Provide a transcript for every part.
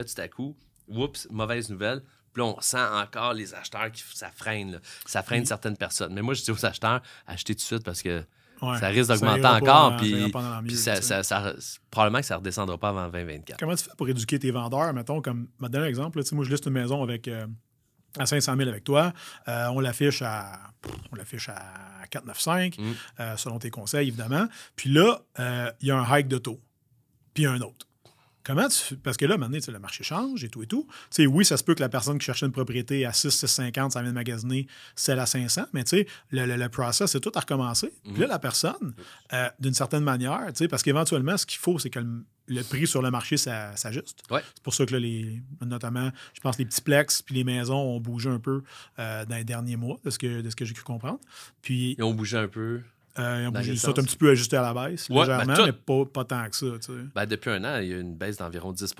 Là, tout à coup, oups, mauvaise nouvelle. Puis là, on sent encore les acheteurs qui ça freine. là. Ça freine Oui. certaines personnes. Mais moi, je dis aux acheteurs, achetez tout de suite parce que Ouais. ça risque d'augmenter encore. Puis, ça, ça- ça- probablement que ça ne redescendra pas avant 2024. Comment tu fais pour éduquer tes vendeurs? Mettons, comme, donner un exemple. là, moi, je liste une maison avec, euh, à 500 000 avec toi. Euh, on l'affiche à, on l'affiche à 495, Mm. euh, selon tes conseils, évidemment. Puis là, il y a un hike de taux. Puis un autre. Comment tu Parce que là, maintenant, le marché change et tout et tout. Tu sais, oui, ça se peut que la personne qui cherchait une propriété à 6, 650, ça vient de magasiner celle à 500, mais tu sais, le, le, le process, c'est tout à recommencer. Puis là, la personne, euh, d'une certaine manière, tu sais, parce qu'éventuellement, ce qu'il faut, c'est que le, le prix sur le marché ça- s'ajuste. Ouais. C'est pour ça que là, les, notamment, je pense les petits plex puis les maisons ont bougé un peu euh, dans les derniers mois, de ce que, de ce que j'ai cru comprendre. Puis, Ils ont bougé un peu. Euh, ils ont ça, un petit peu ajusté à la baisse, Ouais, légèrement, ben, tout- mais pas, pas tant que ça, tu sais. Ben, depuis un an, il y a une baisse d'environ 10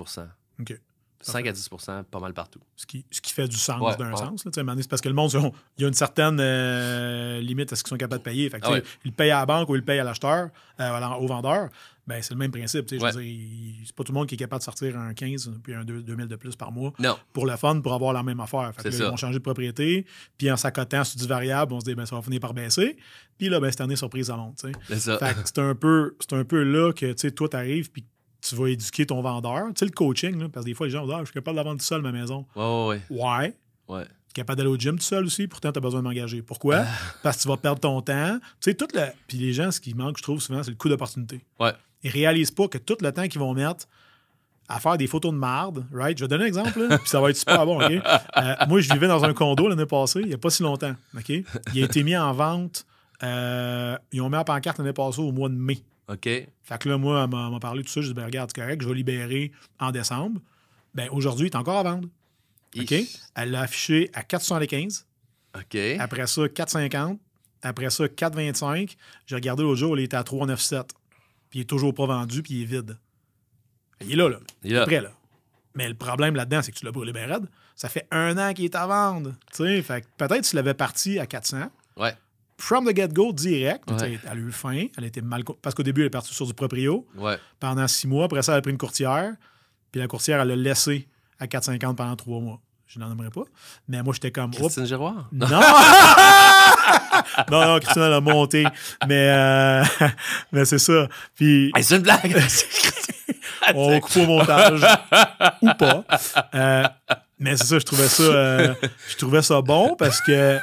OK. 5 à 10% pas mal partout. Ce qui, ce qui fait du sens Ouais, d'un ouais. sens. là, C'est parce que le monde, il y a une certaine euh, limite à ce qu'ils sont capables de payer. Fait que, Ah ouais. Ils le payent à la banque ou ils le payent à l'acheteur, euh, au vendeur. Ben, c'est le même principe. tu sais, je veux dire, il- C'est pas tout le monde qui est capable de sortir un 15 puis un 2 2000 de plus par mois Non. pour le fun, pour avoir la même affaire. Fait que C'est là, ça. Ils vont changer de propriété, puis en s'accotant sur du variable, on se dit ben, ça va finir par baisser. Puis là, ben, cette année, surprise à monte. tu sais. C'est ça. Fait que c'est un peu, c'est un peu là que tu sais, toi, tu arrives puis tu vas éduquer ton vendeur. Tu sais, le coaching, là, parce que des fois, les gens vont dire ah, je suis capable de la vendre tout seul, ma maison. Ouais, ouais, Ouais. ouais. ouais. Capable d'aller au gym tout seul aussi, pourtant, tu as besoin de m'engager. Pourquoi? Ah. Parce que tu vas perdre ton temps. Tu sais, tout le. Puis les gens, ce qui manque, je trouve souvent, c'est le coût d'opportunité. Ouais. Ils réalisent pas que tout le temps qu'ils vont mettre à faire des photos de marde, right? Je vais donner un exemple, là, puis ça va être super bon, OK? Euh, moi, je vivais dans un condo l'année passée, il n'y a pas si longtemps, OK? Il a été mis en vente, euh, ils ont mis en pancarte l'année passée au mois de mai. OK? Fait que là, moi, elle m'a parlé de tout ça. Je dis, ben, regarde, c'est correct, je vais libérer en décembre. Ben, aujourd'hui, il est encore à vendre. OK? Ich. Elle l'a affiché à 475. OK. Après ça, 4,50. Après ça, 4,25. J'ai regardé l'autre jour, il était à 3,97. Puis il est toujours pas vendu, puis il est vide. Il est là, là. Il est là. prêt, là. Mais le problème là-dedans, c'est que tu l'as brûlé bien raide. Ça fait un an qu'il est à vendre. Tu sais, fait que peut-être tu l'avais parti à 400. Ouais. From the get-go, direct. Ouais. Elle a eu faim. Elle était mal. co- Parce qu'au début, elle est partie sur du proprio Ouais. pendant six mois. Après ça, elle a pris une courtière. Puis la courtière, elle l'a laissé à 4,50 pendant trois mois. Je n'en aimerais pas. Mais moi, j'étais comme. Christine Giroir? non! non, non, Christine, elle a monté. Mais, euh, mais c'est ça. Puis, Hey, c'est une blague! on va couper au montage. ou pas. Euh, mais c'est ça, je trouvais ça, euh, je trouvais ça bon parce que,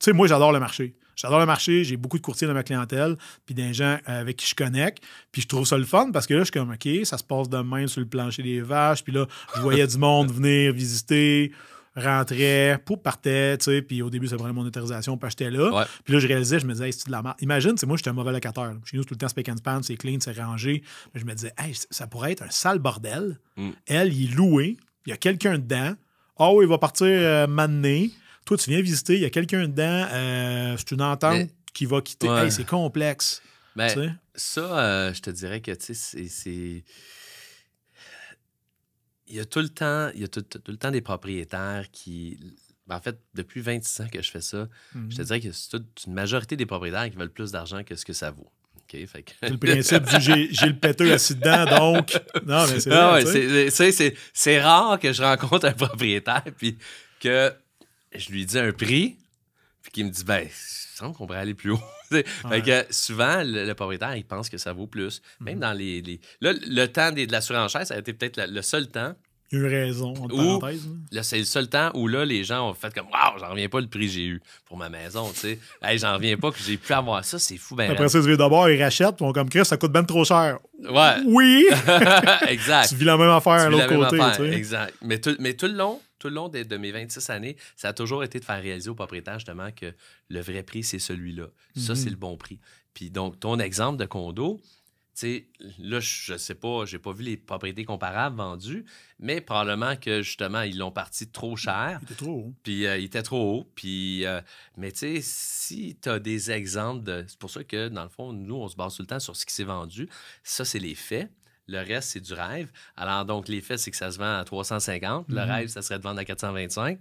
sais, moi, j'adore le marché. J'adore le marché, j'ai beaucoup de courtiers dans ma clientèle, puis des gens euh, avec qui je connecte. Puis je trouve ça le fun parce que là, je suis comme, OK, ça se passe de même sur le plancher des vaches. Puis là, je voyais du monde venir visiter, rentrait, pou, partait, tu sais. Puis au début, ça prenait mon autorisation, puis j'étais là. Ouais. Puis là, je réalisais, je me disais, hey, c'est de la merde. Imagine, c'est moi, j'étais un mauvais locataire. Chez nous, c'est tout le temps speak and span, c'est clean, c'est rangé. Mais je me disais, hey, ça pourrait être un sale bordel. Mm. Elle, il est loué, il y a quelqu'un dedans. Oui, il va partir euh, m'amener. Toi, tu viens visiter, il y a quelqu'un dedans. euh, c'est une entente Mais- qui va quitter. Ouais. Hey, c'est complexe. Ben, tu sais? ça, euh, je te dirais que, tu sais, c'est-. Il y a tout le temps, il y a tout, tout- tout le temps des propriétaires qui... ben, En fait, depuis 26 ans que je fais ça, Mhm. je te dirais que c'est toute une majorité des propriétaires qui veulent plus d'argent que ce que ça vaut. OK? Fait que... C'est le principe du j'ai le péteux assis dedans, donc. Non, mais c'est Ah ouais, c'est rare que je rencontre un propriétaire puis que je lui dis un prix puis qu'il me dit ben il semble qu'on pourrait aller plus haut. Ouais. Fait que souvent le, le propriétaire il pense que ça vaut plus. Même Mhm. dans les, les- là le temps des- de la surenchère ça a été peut-être le seul temps. Il y a eu raison, entre Ou- parenthèses. là. C'est le seul temps où là les gens ont fait comme waouh j'en reviens pas le prix que j'ai eu pour ma maison. Tu sais, hey, j'en reviens pas que j'ai pu avoir ça c'est fou ben Après ça, ils d'abord, ils rachètent, on comme Chris, ça coûte bien trop cher. ouais Oui! exact. tu vis la même affaire à l'autre côté. affaire, tu sais. Exact. Mais tout, mais tout le long, tout le long de, de mes 26 années, ça a toujours été de faire réaliser au propriétaire justement que le vrai prix, c'est celui-là. Ça, Mhm. c'est le bon prix. Puis donc, ton exemple de condo, sais, là, je sais pas, j'ai pas vu les propriétés comparables vendues, mais probablement que justement, ils l'ont parti trop cher. Il était trop haut. Puis euh, il était trop haut. Puis, euh, mais tu sais, si tu as des exemples de. C'est pour ça que, dans le fond, nous, on se base tout le temps sur ce qui s'est vendu. Ça, c'est les faits. Le reste, c'est du rêve. Alors, donc, les faits, c'est que ça se vend à 350. Le Mhm. rêve, ça serait de vendre à 425.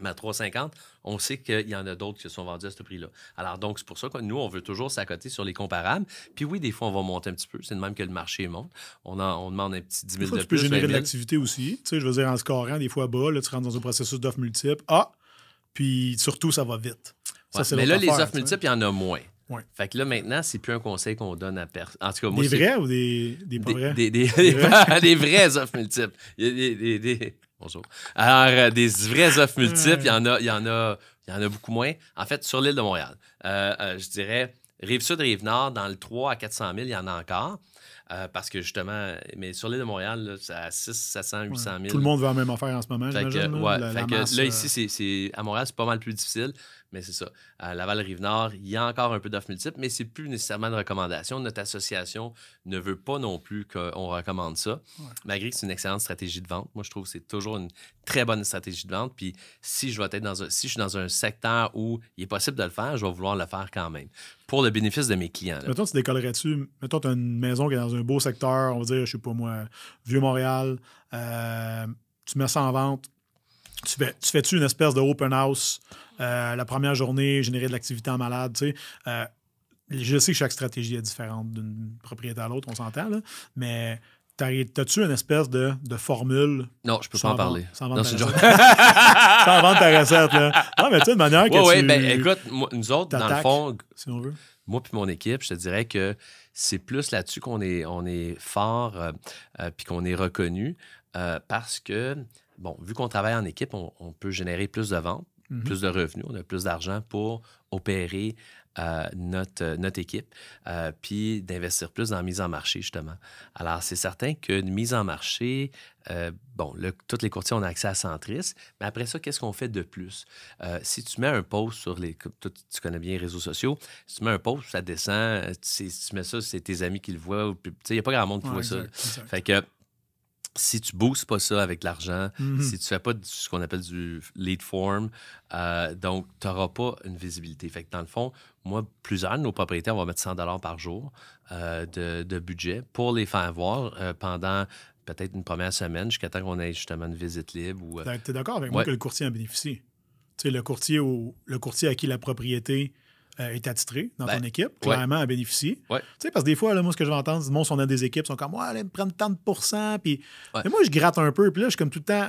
Mais à 3,50, on sait qu'il y en a d'autres qui sont vendus à ce prix-là. Alors, donc, c'est pour ça que nous, on veut toujours s'accoter sur les comparables. Puis oui, des fois, on va monter un petit peu. C'est de même que le marché monte. On, on demande un petit 10 000 fois, de tu plus. peux générer de l'activité aussi. Tu sais, je veux dire, en scorant, des fois bas, là, tu rentres dans un processus d'offres multiples. Ah! Puis surtout, ça va vite. Ça, mais là, les offres tu multiples, il y en a moins. Ouais. Fait que là, maintenant, c'est plus un conseil qu'on donne à personne. En tout cas, moi, Des vrais ou des, des pas des, vrais? des, des, des- des vraies offres multiples. Il y a des- Bonjour. Alors, euh, des vraies offres multiples, il y en a, il y en a, il y en a beaucoup moins. En fait, sur l'île de Montréal, euh, euh, je dirais Rive-Sud, Rive-Nord, dans le 3 à 400 000, il y en a encore. Parce que justement, mais sur l'île de Montréal, là, c'est à 600, 700, 800 000. Tout le monde veut la même affaire en ce moment, j'imagine. là. ouais, là, euh, ici, c'est, à Montréal, c'est pas mal plus difficile, mais c'est ça. À Laval-Rive-Nord, il y a encore un peu d'offres multiples, mais c'est plus nécessairement de recommandation. Notre association ne veut pas non plus qu'on recommande ça, malgré que c'est une excellente stratégie de vente. Moi, je trouve que c'est toujours une très bonne stratégie de vente. Puis si je, vais être dans un, si je suis dans un secteur où il est possible de le faire, je vais vouloir le faire quand même, pour le bénéfice de mes clients. là. Mettons, tu décollerais-tu. Mettons, tu as une maison qui est dans un beau secteur, on va dire, je sais pas moi, Vieux-Montréal. euh, tu mets ça en vente. Tu fais- tu fais-tu une espèce de open house euh, la première journée, générer de l'activité en malade, tu sais? Euh, je sais que chaque stratégie est différente d'une propriété à l'autre, on s'entend, là, mais t'as-tu une espèce de, de formule? Non, je peux pas en parler. sans vendre ta recette. sans vendre ta recette? Là. Non, mais tu sais, de manière que tu... ben écoute, moi, nous autres, dans le fond, si on veut. moi puis mon équipe, je te dirais que c'est plus là-dessus qu'on est, on est fort euh, euh, puis qu'on est reconnu euh, parce que, bon, vu qu'on travaille en équipe, on, on peut générer plus de ventes, Mhm. plus de revenus, on a plus d'argent pour opérer euh, notre, euh, notre équipe, euh, puis d'investir plus dans la mise en marché, justement. Alors, c'est certain qu'une mise en marché, euh, bon, le, tous les courtiers ont accès à Centris, mais après ça, qu'est-ce qu'on fait de plus? Si tu mets un post sur les. toi, tu connais bien les réseaux sociaux, si tu mets un post, ça descend, euh, tu, tu mets ça, c'est tes amis qui le voient. Tu sais, il n'y a pas grand monde qui Ouais, voit ça. exact. Fait que si tu boostes pas ça avec l'argent, Mhm. si tu fais pas du- ce qu'on appelle du lead form, euh, donc tu n'auras pas une visibilité. Fait que dans le fond, moi, plusieurs de nos propriétaires vont mettre 100 par jour euh, de, de budget pour les faire voir euh, pendant peut-être une première semaine jusqu'à temps qu'on ait justement une visite libre. Ou, Tu es d'accord avec moi que le courtier en bénéficie? Tu sais, le courtier, au- le courtier à qui la propriété euh, est attitrée dans Ben, ton équipe, clairement, en bénéficie. Ouais. Tu sais, parce que des fois, là, moi, ce que je vais entendre, monde, on a des équipes, sont comme, ouais, allez me prendre tant de pourcents. Puis, Ouais. Mais moi, je gratte un peu, puis là, je suis comme tout le temps,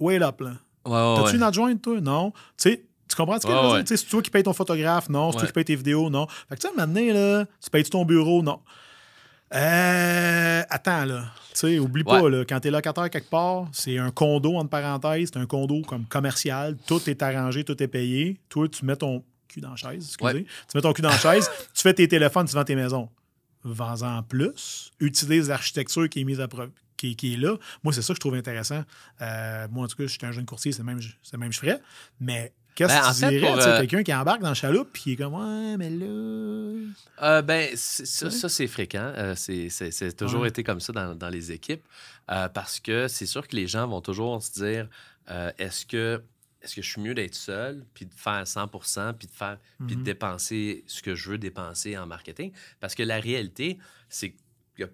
wait up, là. Ouais, ouais, T'as-tu ouais. une adjointe, toi? Non. Tu sais, tu comprends ce que Ouais, je veux ouais. dire? Tu C'est toi qui payes ton photographe? Non. C'est toi Ouais. qui payes tes vidéos? Non. Fait que, tu sais, maintenant, là, tu payes ton bureau? Non. Euh, attends, là. Tu sais, oublie pas, Ouais. là, quand t'es locataire quelque part, c'est un condo, entre parenthèses, c'est un condo comme commercial, tout est arrangé, tout est payé. Toi, tu mets ton cul dans la chaise, excusez. Ouais. Tu mets ton cul dans la chaise, tu fais tes téléphones, tu vends tes maisons. Vends-en plus. Utilise l'architecture qui est mise à pro- qui, qui est là. Moi, c'est ça que je trouve intéressant. Euh, moi, en tout cas, je suis un jeune courtier, c'est le même, le même je ferais. Mais qu'est-ce Ben, que tu dirais? sais, euh, Quelqu'un qui embarque dans le chaloupe puis qui est comme Ouais, mais là. Euh, ben, ça, Ouais. ça, c'est fréquent. C'est, toujours Ouais. été comme ça dans, dans les équipes parce que c'est sûr que les gens vont toujours se dire est-ce que est-ce que je suis mieux d'être seul puis de faire 100 puis de faire puis de Mhm. dépenser ce que je veux dépenser en marketing? Parce que la réalité c'est que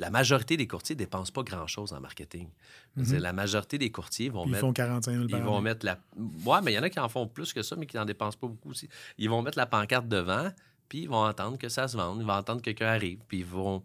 la majorité des courtiers ne dépensent pas grand-chose en marketing. Mhm. La majorité des courtiers vont Puis ils mettre font 45 000 par ils vont année. mettre la. Ouais, mais il y en a qui en font plus que ça, mais qui n'en dépensent pas beaucoup aussi. Ils vont mettre la pancarte devant, puis ils vont entendre que ça se vende. Ils vont entendre que quelqu'un arrive, puis ils vont,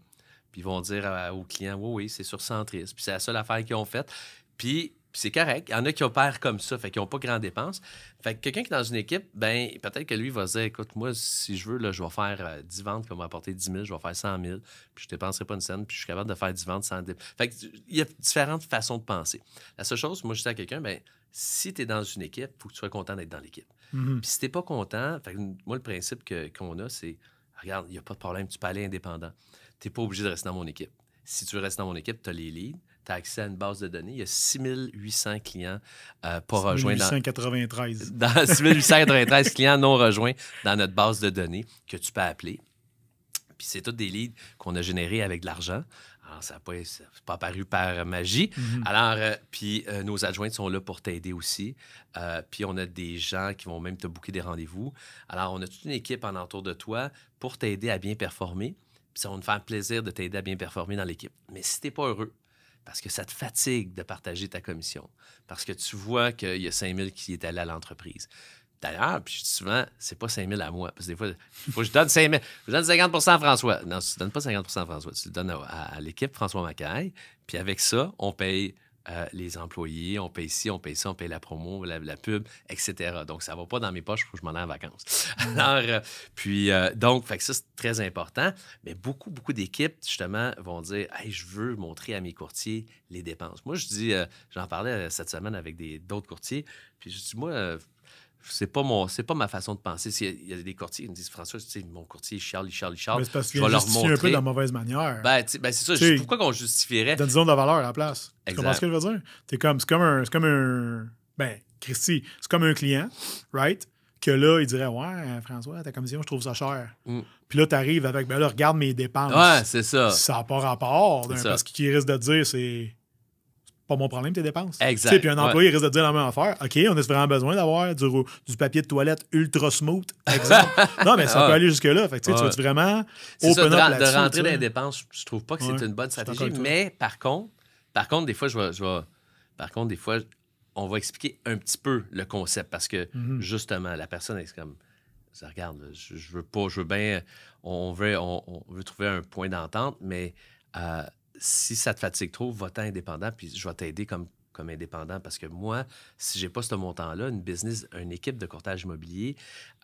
puis ils vont dire à- aux clients Oui, oui, c'est sur Centris. Puis c'est la seule affaire qu'ils ont faite. Puis. Puis c'est correct. Il y en a qui opèrent comme ça, fait qu'ils n'ont pas grand dépenses. Fait que quelqu'un qui est dans une équipe, ben peut-être que lui va se dire écoute, moi, si je veux, là, je vais faire euh, 10 ventes qui vont m'apporter 10 000, je vais faire 100 000, puis je ne dépenserai pas une scène, puis je suis capable de faire 10 ventes sans Fait que, il y a différentes façons de penser. La seule chose, moi, je dis à quelqu'un, ben si tu es dans une équipe, il faut que tu sois content d'être dans l'équipe. Mhm. Puis si tu n'es pas content, fait que moi, le principe que- qu'on a, c'est regarde, il n'y a pas de problème, tu peux aller indépendant. Tu n'es pas obligé de rester dans mon équipe. Si tu veux rester dans mon équipe, tu as les leads, tu as accès à une base de données. Il y a 6800 clients euh, pas rejoints dans, 1893. dans 6893 clients non rejoints dans notre base de données que tu peux appeler. Puis c'est tous des leads qu'on a générés avec de l'argent. Alors, ça n'a pas, pas apparu par magie. Mhm. Alors, euh, puis euh, nos adjointes sont là pour t'aider aussi. Euh, puis on a des gens qui vont même te booker des rendez-vous. Alors, on a toute une équipe en entour de toi pour t'aider à bien performer. Puis ça va nous faire plaisir de t'aider à bien performer dans l'équipe. Mais si tu n'es pas heureux, Parce que ça te fatigue de partager ta commission. Parce que tu vois qu'il y a 5 000 qui est allé à l'entreprise. D'ailleurs, puis je dis souvent, c'est pas 5 000 à moi. Parce que des fois, faut que je donne 5 000. Je donne 50 à François. Non, tu ne donnes pas 50 à François. Tu le donnes à, l'équipe François Macaille. Puis avec ça, on paye euh, les employés, on paye ci, on paye ça, on paye la promo, la, pub, etc. Donc, ça ne va pas dans mes poches, il faut que je m'en aille en vacances. Mm. Alors, euh, puis, euh, donc, fait que ça, c'est très important. Mais beaucoup, beaucoup d'équipes, justement, vont dire Hey, je veux montrer à mes courtiers les dépenses. Moi, je dis, j'en parlais cette semaine avec d'autres courtiers, puis je dis, moi, c'est pas mon c'est pas ma façon de penser. Il y a des courtiers qui me disent François, tu sais, mon courtier, il charle, il charle, il charle. parce je vais leur montrer. un peu de la mauvaise manière. Ben, ben c'est ça. pourquoi qu'on justifierait? Zone de valeur à la place. Tu comprends ce que je veux dire? C'est comme, comme un. C'est comme un. Ben, Christy, c'est comme un client, right? Que là, il dirait Ouais, François, ta commission, je trouve ça cher. Mm. Puis là, tu arrives avec Ben là, regarde mes dépenses. Ouais, c'est ça. Ça n'a pas rapport. Parce qu'il risque de te dire, c'est pas mon problème, tes dépenses. Exact. Puis un employé risque de dire la même affaire. OK, on a vraiment besoin d'avoir du, du, papier de toilette ultra smooth, exemple. non, mais ça peut aller jusque-là. Fait que, tu vas vraiment open ça, de, up de rentrer dans les dépenses, je trouve pas que c'est une bonne stratégie. Mais par contre, par contre, des fois, je vais, je vais, par contre, des fois, on va expliquer un petit peu le concept parce que mm-hmm. justement, la personne est comme ça regarde, je, veux pas, je veux bien, on veut, on, veut trouver un point d'entente, mais euh, si ça te fatigue trop, va-t'en indépendant, puis je vais t'aider comme, comme indépendant parce que moi, si j'ai pas ce montant-là, une business, une équipe de courtage immobilier,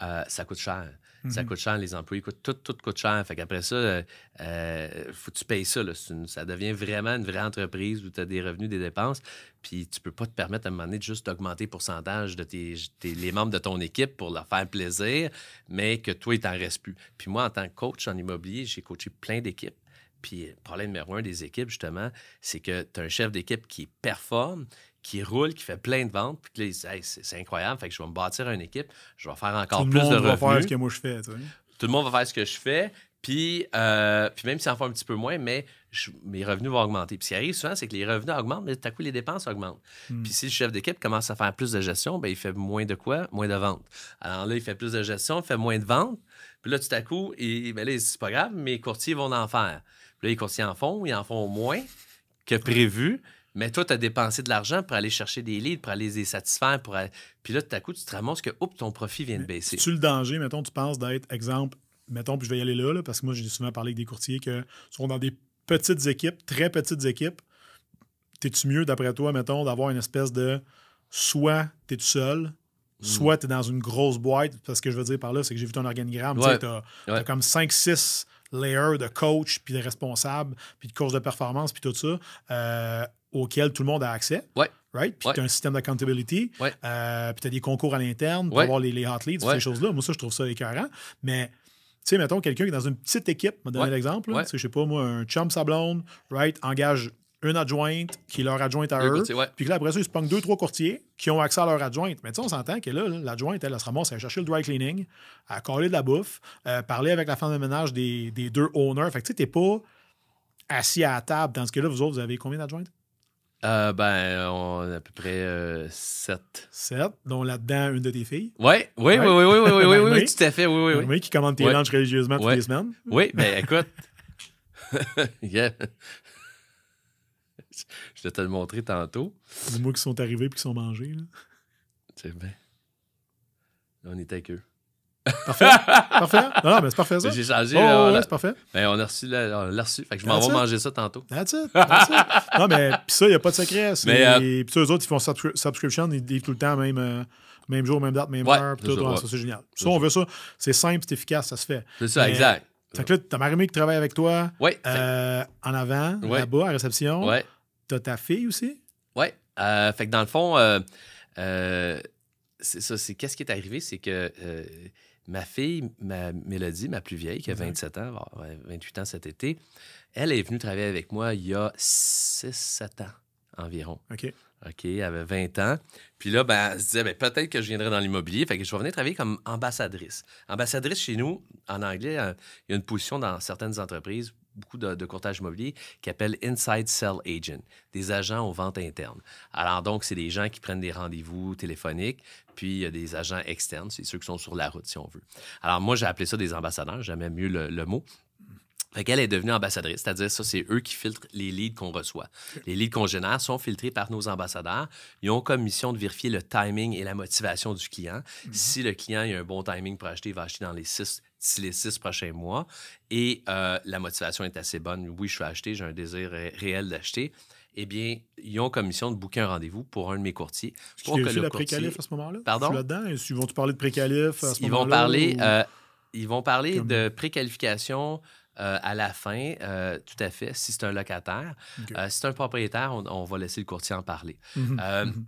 euh, ça coûte cher. Ça mhm. coûte cher, les employés coûtent, tout, tout coûte cher. Fait qu'après ça, il euh, faut que tu payes ça. ça devient vraiment une vraie entreprise où tu as des revenus, des dépenses. Puis tu peux pas te permettre à un moment donné de juste augmenter le pourcentage de tes, les membres de ton équipe pour leur faire plaisir, mais que toi, il t'en reste plus. Puis moi, en tant que coach en immobilier, j'ai coaché plein d'équipes. Puis, le problème numéro un des équipes, justement, c'est que tu as un chef d'équipe qui performe, qui roule, qui fait plein de ventes, puis là, c'est incroyable, fait que je vais me bâtir une équipe, je vais faire encore plus de revenus. Tout le monde va faire ce que moi je fais, Tout le monde va faire ce que je fais, puis, euh, puis même si en fait un petit peu moins, mais mes revenus vont augmenter. Puis ce qui arrive souvent, c'est que les revenus augmentent, mais tout à coup, les dépenses augmentent. Hmm. Puis si le chef d'équipe commence à faire plus de gestion, ben, il fait moins de quoi? Moins de ventes. Alors là, il fait plus de gestion, il fait moins de ventes. Puis là, tout à coup, et, ben là, c'est pas grave, mes courtiers vont en faire. Puis là, les courtiers en font, ils en font moins que prévu. Mais toi, tu as dépensé de l'argent pour aller chercher des leads, pour aller les satisfaire. Pour Puis là, tout à coup, tu te ramasses que, oups, ton profit vient de baisser. Tu le danger, mettons, tu penses d'être, exemple, mettons, puis je vais y aller là, parce que moi, j'ai souvent parlé avec des courtiers qui sont dans des petites équipes, très petites équipes. T'es-tu mieux, d'après toi, mettons, d'avoir une espèce de soit tu es tout seul, hmm. soit tu es dans une grosse boîte. Parce que je veux dire par là, c'est que j'ai vu ton organigramme. Tu as, comme 5-6 layers de coach, puis de responsable, puis de coach de performance, puis tout ça, euh, auquel tout le monde a accès. Ouais. Right? Puis tu as un système d'accountability. Euh, puis tu as des concours à l'interne pour avoir les, les hot leads, ces choses-là. Moi, ça, je trouve ça écœurant. Mais tu sais, mettons, quelqu'un qui est dans une petite équipe, je vais donner l'exemple. Je sais pas, moi, un chum sablon, right, engage une adjointe qui est leur adjointe à eux. Puis que là, après ça, ils se pognent deux, trois courtiers qui ont accès à leur adjointe. Mais tu sais, on s'entend que là, l'adjointe, elle, elle, se ramasse à chercher le dry cleaning, à coller de la bouffe, euh, parler avec la femme de ménage des, des deux owners. Fait que tu sais, t'es pas assis à la table. Dans ce cas-là, vous autres, vous avez combien d'adjointes? Euh, ben, on a à peu près euh, sept. Sept, dont là-dedans une de tes filles. Ouais, oui, ouais. oui, oui, oui, oui, oui, oui, oui, tout à fait, oui, oui. oui. oui qui commande tes lunchs religieusement toutes les semaines. Oui, ben écoute, yeah. Je vais te le montrer tantôt. Les mots qui sont arrivés et qui sont mangés. C'est bien. on est avec eux. Parfait. parfait. Non, mais c'est parfait ça. J'ai changé. Oh, c'est parfait. Ben, on a reçu. on l'a reçu. Fait que je m'en vais manger ça tantôt. That's it. That's it. non, mais puis ça, il n'y a pas de secret. Mais, euh... Puis eux autres, ils font subscription, ils disent tout le temps, même, euh, même jour, même date, même heure. Puis tout, ça, c'est génial. Ça, on veut ça. C'est simple, c'est efficace, ça se fait. C'est ça, exact. Fait que là, t'as Marie qui travaille avec toi. Oui. Euh, en avant, là-bas, à réception. Oui. T'as ta fille aussi? Oui. Euh, fait que dans le fond, euh, euh, c'est ça. C'est qu'est-ce qui est arrivé, c'est que ma fille, ma Mélodie, ma plus vieille, qui a 27 ans, 28 ans cet été, elle est venue travailler avec moi il y a 6-7 ans environ. OK. OK, elle avait 20 ans. Puis là, ben, elle se disait, ben, peut-être que je viendrai dans l'immobilier. Fait que je vais venir travailler comme ambassadrice. Ambassadrice, chez nous, en anglais, il y a une position dans certaines entreprises beaucoup de, courtage immobilier qui appelle Inside Sell Agent, des agents aux ventes internes. Alors donc, c'est des gens qui prennent des rendez-vous téléphoniques, puis il y a des agents externes, c'est ceux qui sont sur la route, si on veut. Alors moi, j'ai appelé ça des ambassadeurs, j'aimais mieux le, mot. Fait qu'elle est devenue ambassadrice, c'est-à-dire ça, c'est eux qui filtrent les leads qu'on reçoit. Les leads qu'on génère sont filtrés par nos ambassadeurs. Ils ont comme mission de vérifier le timing et la motivation du client. Mhm. Si le client a un bon timing pour acheter, il va acheter dans les six, d'ici les six prochains mois. Et euh, la motivation est assez bonne. Oui, je suis acheter, j'ai un désir ré- réel d'acheter. Eh bien, ils ont comme mission de booker un rendez-vous pour un de mes courtiers. Est-ce Pour qu'il y que a le la précalif à ce moment-là? Pardon? Là-dedans. Ils vont-tu parler de précalif à ce Ils vont moment-là? parler, ou- euh, ils vont parler Comme- de préqualification euh, à la fin, euh, tout à fait, si c'est un locataire. Si c'est un propriétaire, on, on va laisser le courtier en parler. Mhm, mhm.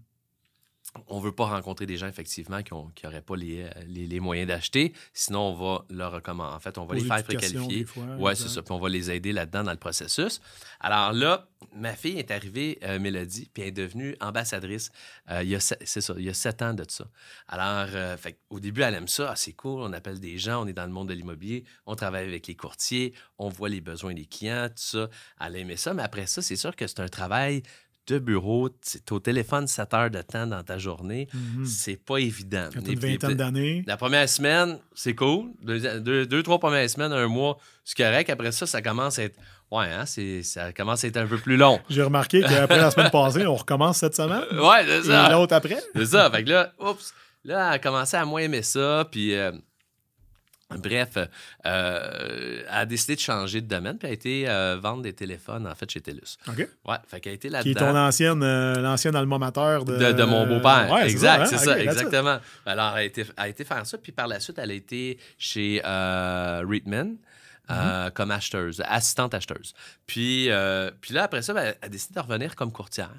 On ne veut pas rencontrer des gens, effectivement, qui n'auraient pas les, les- les moyens d'acheter. Sinon, on va leur recommander. En fait, on va les faire préqualifier. Oui, c'est ça. Puis on va les aider là-dedans dans le processus. Alors là, ma fille est arrivée, euh, Mélodie, puis elle est devenue ambassadrice. euh, il y a c'est ça, il y a sept ans de ça. Alors, euh, fait, au début, elle aime ça. Ah, c'est cool, on appelle des gens, on est dans le monde de l'immobilier, on travaille avec les courtiers, on voit les besoins des clients, tout ça. Elle aimait ça, mais après ça, c'est sûr que c'est un travail de bureau. C'est au téléphone 7 heures de temps dans ta journée. Mhm. C'est pas évident. Quand tu Et une vingtaine d'années. la première semaine, c'est cool. Deux, deux, deux, trois premières semaines, un mois, c'est correct. Après ça, ça commence à être. Ouais, hein, c'est, ça commence à être un peu plus long. J'ai remarqué qu'après la semaine passée, on recommence cette semaine. Ouais, c'est Et ça. l'autre après. C'est ça. Fait que là, oups, là, elle a commencé à moins aimer ça. Puis, euh, bref, euh, elle a décidé de changer de domaine. Puis, elle a été euh, vendre des téléphones, en fait, chez TELUS. OK. Ouais, fait qu'elle a été Qui est là-dedans. ton ancienne, euh, l'ancien alma mater de... De, de mon beau-père. Ouais, exact, hein? c'est ça, exactement. Alors, elle a, été, elle a été faire ça. Puis par la suite, elle a été chez euh, Reitman. euh, Mm-hmm. comme acheteuse, assistante acheteuse. Puis, euh, puis là, après ça, ben, elle a décidé de revenir comme courtière.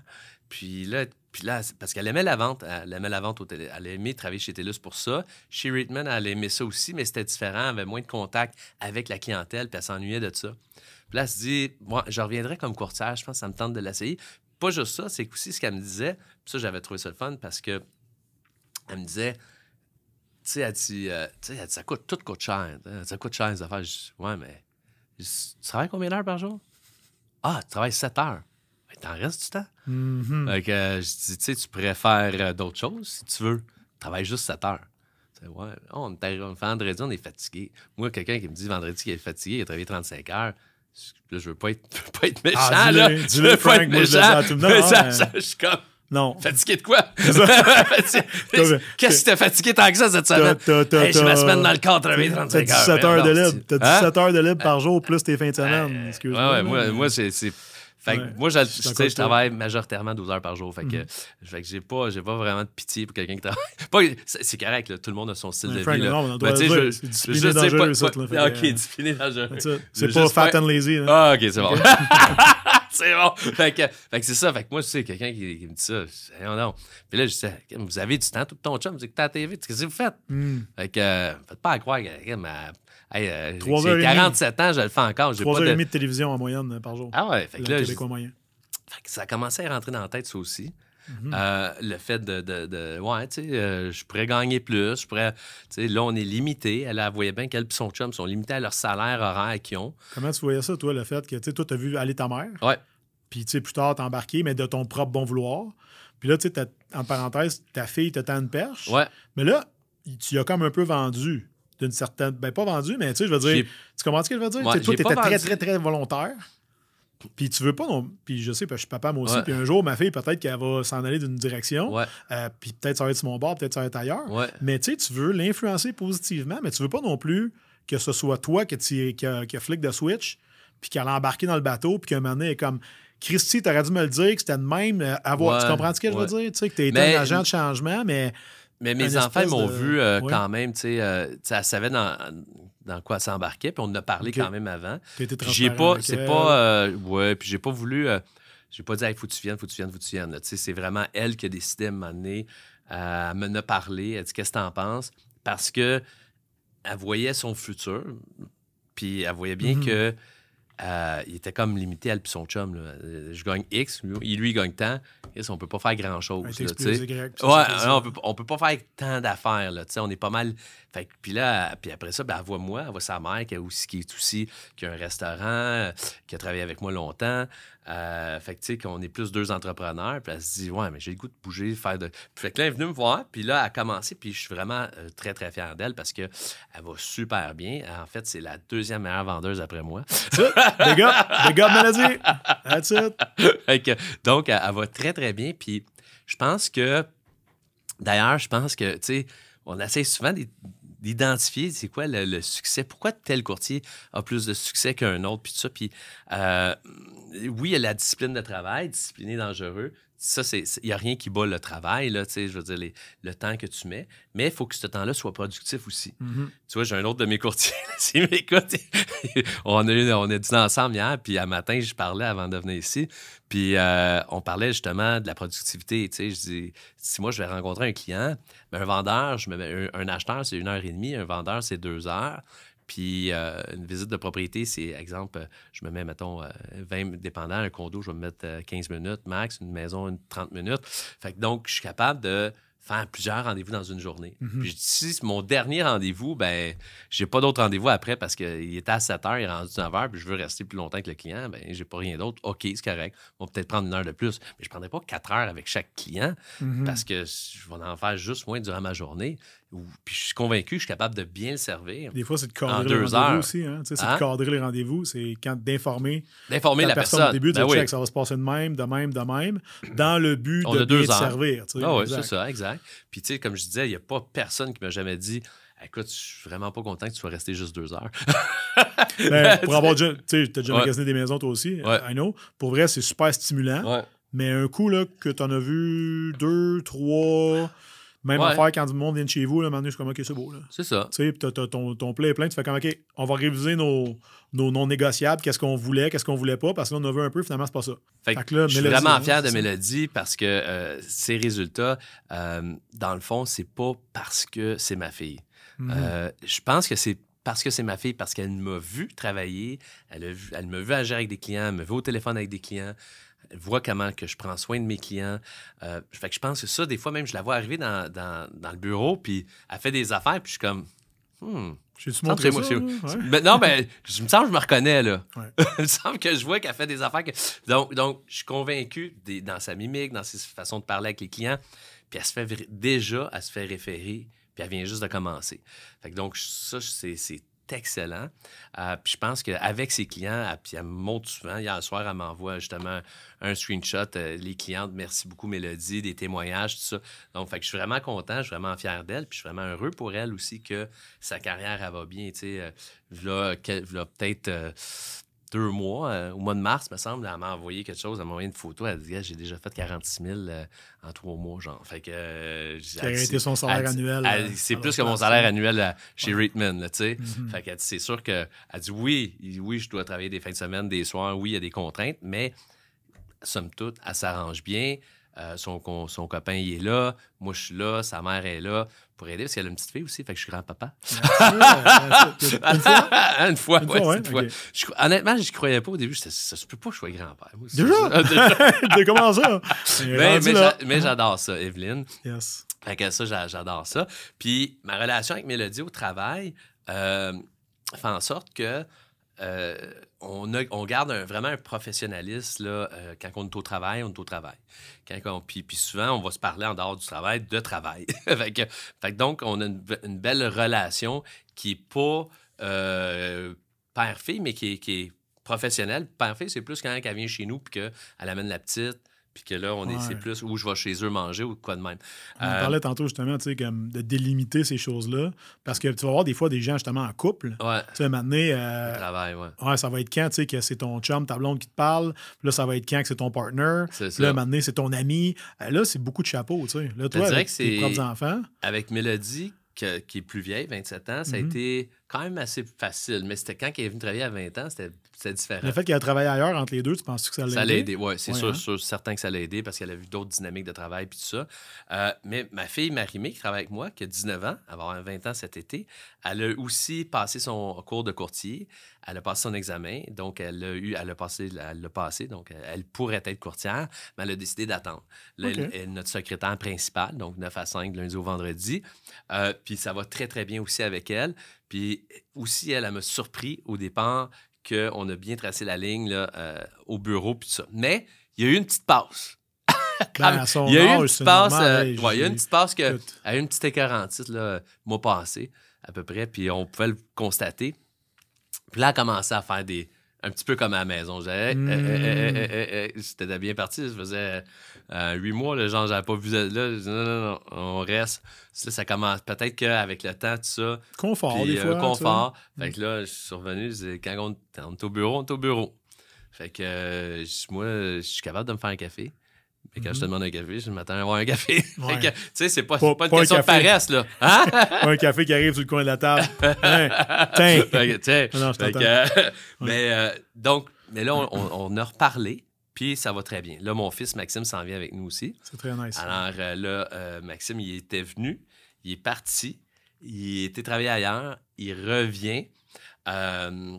Puis là, puis là parce qu'elle aimait la vente, elle aimait la vente au télé, elle aimait travailler chez TELUS pour ça. Chez Reitman, elle aimait ça aussi, mais c'était différent, elle avait moins de contact avec la clientèle, puis elle s'ennuyait de ça. Puis là, elle se dit, moi, je reviendrai comme courtière, je pense que ça me tente de l'essayer. Pas juste ça, c'est aussi ce qu'elle me disait, puis ça, j'avais trouvé ça le fun parce que elle me disait, tu sais, elle dit, euh, ça coûte, tout coûte cher. hein, Ça coûte cher, les affaires. Je dis, ouais, mais tu travailles combien d'heures par jour? Ah, tu travailles 7 heures. T'en restes du temps. Mhm. Fait que, euh, je dis, tu sais, tu pourrais faire euh, d'autres choses si tu veux. Travaille juste 7 heures. Ouais, on est vendredi, on est fatigué. Moi, quelqu'un qui me dit vendredi qu'il est fatigué, il a travaillé 35 heures. je- Là, je veux pas être, je veux pas être méchant, Ah, là. je veux pas Frank, être je méchant. mais ça, hein. ça, je suis comme, Non. fatigué de quoi? Qu'est-ce qui t'a fatigué tant que ça cette semaine? T'as- t'as- Hey, je t'as- semaine dans le corps, travailler T'as 35 heures. 17 heures de Ben libre. T'as c'est- Hein? 17 heures de libre par jour, plus tes fins de semaine. Euh, Excuse-moi. moi, moi c'est. C'est- Fait que Ouais, moi, je, je je travaille majoritairement 12 heures par jour. Fait que, fait que j'ai pas, j'ai pas vraiment de pitié pour quelqu'un qui travaille. C'est correct, là, tout le monde a son style Ouais, de Frank, vie. Là. non, on doit dire, c'est discipliné dangereux, pas- ça, là, Ah, ok, euh, discipliné dangereux. C'est pas fat and lazy. là. Ah, ok, c'est bon. c'est bon. Fait que, fait que c'est ça. Fait que moi, tu sais, quelqu'un qui, qui me dit ça, je dis, non, non. Puis là, je dis, vous avez du temps, tout ton chum, vous écoutez la TV, qu'est-ce que vous faites? Hmm. Fait que, euh, faites pas à croire que, que ma- hey, euh, j'ai heures et demie. 47 ans, je le fais encore. J'ai Trois pas heures de... télévision en moyenne euh, par jour. Ah ouais, fait que là, je- Québécois moyen. fait que ça a commencé à rentrer dans la tête, ça aussi. Mhm. Euh, le fait de, de, de- ouais, tu sais, euh, je pourrais gagner plus, je pourrais, tu sais, là, on est limité. Elle, elle voyait bien qu'elle et son chum sont limités à leur salaire horaire qu'ils ont. Comment tu voyais ça, toi, le fait que, tu sais, toi, t'as vu aller ta mère, Ouais. Puis, tu sais, plus tard, t'as embarqué, mais de ton propre bon vouloir. Puis là, tu sais, en parenthèse, ta fille te tend une perche. Ouais. Mais là, tu as comme un peu vendu d'une certaine. Ben, pas vendu, mais tu sais, je veux dire. Tu comprends ce que je veux dire? Ouais, Tu toi, pas t'étais très, très, très volontaire. Puis tu veux pas non. Puis je sais, parce que je suis papa moi aussi. Puis un jour, ma fille, peut-être qu'elle va s'en aller d'une direction. Ouais. Euh, puis peut-être ça va être sur mon bord, peut-être ça va être ailleurs. Ouais. Mais tu sais, tu veux l'influencer positivement, mais tu veux pas non plus que ce soit toi qui, qui, qui, flic de switch, puis qu'elle a embarqué dans le bateau, puis qu'un moment donné, elle est comme Christy, t'aurais dû me le dire que c'était de même. euh, avoir, Ouais, Tu comprends ce que je veux dire? Tu sais, que t'es Mais- un agent de changement, mais. Mais mes enfants m'ont de- vu euh, Ouais. quand même, tu sais, euh, elle savait dans, dans quoi elle s'embarquait, puis on en a parlé quand même avant. J'ai pas, c'est pas, euh, ouais, puis j'ai pas voulu, euh, j'ai pas dit, hey, faut que tu viennes, faut que tu viennes, faut que tu viennes. Tu sais, c'est vraiment elle qui a décidé à m'amener, euh, elle m'en a parlé, elle dit, qu'est-ce que t'en penses? Parce que elle voyait son futur, puis elle voyait bien Mhm. que euh, il était comme limité à son chum. là. Euh, Je gagne X, lui, lui, il gagne tant. Chris, on peut pas faire grand-chose. Ouais, on, peut, on peut pas faire tant d'affaires, là, tu sais, on est pas mal... Fait que- puis là, puis après ça, ben, elle voit moi, elle voit sa mère qui, a aussi, qui est aussi, qui a un restaurant, euh, qui a travaillé avec moi longtemps. Euh, fait que, tu sais, qu'on est plus deux entrepreneurs. Puis elle se dit, ouais, mais j'ai le goût de bouger, faire de. Puis fait que là, elle est venue me voir. Puis là, elle a commencé. Puis je suis vraiment euh, très, très fier d'elle parce qu'elle va super bien. En fait, c'est la deuxième meilleure vendeuse après moi. Les gars, les gars, maladie. That's it. Fait que, donc, elle, elle va très, très bien. Puis je pense que, d'ailleurs, je pense que, tu sais, on essaie souvent d'id- d'identifier c'est quoi le, le succès, pourquoi tel courtier a plus de succès qu'un autre, puis tout ça. Puis euh, oui, il y a la discipline de travail, discipliné dangereux. Ça, il n'y a rien qui bat le travail, là, tu sais, je veux dire, les- le temps que tu mets. Mais il faut que ce temps-là soit productif aussi. Mhm. Tu vois, j'ai un autre de mes courtiers, s'il m'écoute, on a, eu- on a dîné ensemble hier, puis à matin, je parlais avant de venir ici, puis euh, on parlait justement de la productivité, tu sais, je dis, si moi, je vais rencontrer un client, ben, un vendeur, je me mets, un, un acheteur, c'est une heure et demie, un vendeur, c'est deux heures, puis euh, une visite de propriété, c'est, exemple, euh, je me mets, mettons, euh, 20, dépendant, un condo, je vais me mettre euh, 15 minutes max, une maison, une 30 minutes. Fait que donc, je suis capable de faire plusieurs rendez-vous dans une journée. Mhm. Puis je dis, si c'est mon dernier rendez-vous, ben j'ai pas d'autres rendez-vous après parce qu'il était à 7 heures, il est rendu 9 heures, puis je veux rester plus longtemps que le client, ben j'ai pas rien d'autre. OK, c'est correct. On va peut-être prendre une heure de plus, mais je prendrai pas 4 heures avec chaque client Mhm. parce que je vais en faire juste moins durant ma journée. Puis je suis convaincu que je suis capable de bien le servir, Des fois, c'est de En cadrer les rendez-vous aussi. Hein? Tu C'est Hein? de cadrer les rendez-vous. C'est quand d'informer d'informer la, personne, au début, de Ben oui. ça va se passer de même, de même, de même, dans le but On de bien te servir. tu sais. Ah oui, c'est ça, exact. Puis, tu sais, comme je disais, il n'y a pas personne qui m'a jamais dit Écoute, je suis vraiment pas content que tu sois resté juste deux heures. Ben, pour avoir déjà, tu sais, t'as déjà Ouais. magasiné des maisons toi aussi, Ouais. I know. Pour vrai, c'est super stimulant. ouais. Mais un coup là, que t'en as vu deux, trois, même Ouais. affaire quand du monde vient de chez vous, là, maintenant, je suis comme, OK, c'est beau. C'est ça. Tu sais, puis ton, ton play est plein, tu fais comme, OK, on va réviser nos, nos non négociables, qu'est-ce qu'on voulait, qu'est-ce qu'on voulait pas, parce que là, on a vu un peu, finalement, c'est pas ça. Fait que Fait que là, je suis vraiment hein, fier de. Mélodie parce que euh, ses résultats, euh, dans le fond, c'est pas parce que c'est ma fille. Mhm. Euh, je pense que c'est parce que c'est ma fille, parce qu'elle m'a vu travailler, elle, a vu, elle m'a vu agir avec des clients, elle me vu au téléphone avec des clients, voit comment que je prends soin de mes clients. Euh, fait que je pense que ça, des fois même, je la vois arriver dans, dans- dans le bureau, puis elle fait des affaires, puis je suis comme, hmm, J'ai-tu montré ça? Ouais? Mais non, ben, je me semble que je me reconnais, là. Ouais. il me semble que je vois qu'elle fait des affaires. Que... Donc, donc, je suis convaincu des- dans sa mimique, dans ses façons de parler avec les clients. Puis elle se fait déjà, elle se fait référer, puis elle vient juste de commencer. Fait que donc, ça, c'est excellent. Euh, puis je pense qu'avec ses clients, elle, me montre souvent. Hier soir, elle m'envoie justement un screenshot. euh, les clientes, merci beaucoup, Mélodie, des témoignages, tout ça. Donc, je suis vraiment content, je suis vraiment fier d'elle, puis je suis vraiment heureux pour elle aussi que sa carrière, elle va bien. Tu sais, euh, v'là peut-être deux mois, euh, au mois de mars, me semble, elle m'a envoyé quelque chose, elle m'a envoyé une photo, elle dit j'ai déjà fait 46 000 euh, en trois mois, genre. Fait que. euh, a été son salaire elle annuel. elle- c'est plus que mon salaire annuel à- chez Ouais. Reitman, tu sais. Mhm. Fait qu'elle dit, c'est sûr que elle dit oui, oui, je dois travailler des fins de semaine, des soirs, oui, il y a des contraintes, mais somme toute, elle s'arrange bien. Euh, son, son copain, il est là. Moi, je suis là. Sa mère est là pour aider parce qu'elle a une petite fille aussi. Fait que je suis grand-papa. Une fois? une fois, Une ouais, fois, ouais, une fois. ok. Je honnêtement, je croyais pas au début. J'étais, ça se peut pas que je sois grand-père. Déjà? ça. Déjà? Comment ça? mais, j'adore ça, Evelyne. Yes. Fait que ça, j'a- j'adore ça. Puis ma relation avec Mélodie au travail euh, fait en sorte que euh, on, garde vraiment un professionnalisme euh, quand on est au travail, on est au travail. Puis, souvent, on va se parler en dehors du travail de travail. donc, on a une belle relation qui n'est pas euh, père-fille, mais qui est, qui est professionnelle. Père-fille, c'est plus quand elle vient chez nous puis qu'elle amène la petite. Puis que là, on est, Ouais. c'est plus où je vais chez eux manger ou quoi de même. On Euh, parlait tantôt justement tu sais, comme de délimiter ces choses-là. Parce que tu vas voir des fois des gens justement en couple. Ouais, Tu sais, maintenant, euh, travail, ouais. ouais, ça va être quand tu sais, que c'est ton chum, ta blonde qui te parle. Puis là, ça va être quand que c'est ton partner. C'est Puis là, maintenant, c'est ton ami. Euh, Là, c'est beaucoup de chapeaux. Tu sais. Là, toi, avec que tes c'est- propres enfants, Avec Mélodie, que- qui est plus vieille, 27 ans, ça a Mhm. été quand même assez facile. Mais c'était quand elle est venue travailler à 20 ans, c'était différent. le fait qu'elle a travaillé ailleurs entre les deux, tu penses que ça l'a Ça l'a aidé? aidé, oui, c'est Ouais, sûr, hein? sûr, certain que ça l'a aidé parce qu'elle a vu d'autres dynamiques de travail puis tout ça. Euh, mais ma fille Marimé, qui travaille avec moi, qui a 19 ans, elle va avoir 20 ans cet été, elle a aussi passé son cours de courtier, elle a passé son examen, donc elle a eu, elle a passé, elle l'a passé, donc elle pourrait être courtière, mais elle a décidé d'attendre. Elle est notre secrétaire principale, donc 9 à 5, lundi au vendredi. Euh, puis ça va très, très bien aussi avec elle. Puis aussi, elle, elle m'a surpris au départ qu'on a bien tracé la ligne là, euh, au bureau, puis tout ça. Mais il y a eu une petite passe. Ben, à son il y a eu une petite passe, normal, euh, ouais, il y a une petite passe que, écoute. à une petite écœurantite, le mois passé, à peu près, puis on pouvait le constater. Puis là, elle a commencé à faire des. Un petit peu comme à la maison. Je Mm. C'était bien parti. Ça faisait euh, huit mois, là, genre, j'avais pas vu. Là, je dis, non, non, non, on reste. Là, ça commence. Peut-être qu'avec le temps, tout ça, Confort, puis des euh, fois. confort. Fait que là, je suis revenu, je dis, quand on, on est au bureau, on est au bureau. Fait que euh, je- moi, je suis capable de me faire un café. Mais quand je te demande un café, je m'attends à avoir un café. Mhm. Ouais. Tu sais, c'est pas, Pas- une pas un question de paresse, là. Hein? Un café qui arrive sur le coin de la table. Hein? Tiens. Ah non, je euh, mais euh, donc, mais là, on, on- on a reparlé, puis ça va très bien. Là, mon fils Maxime s'en vient avec nous aussi. C'est très nice. Alors euh, là, euh, Maxime, il était venu, il est parti, il était travaillé ailleurs, il revient. Euh,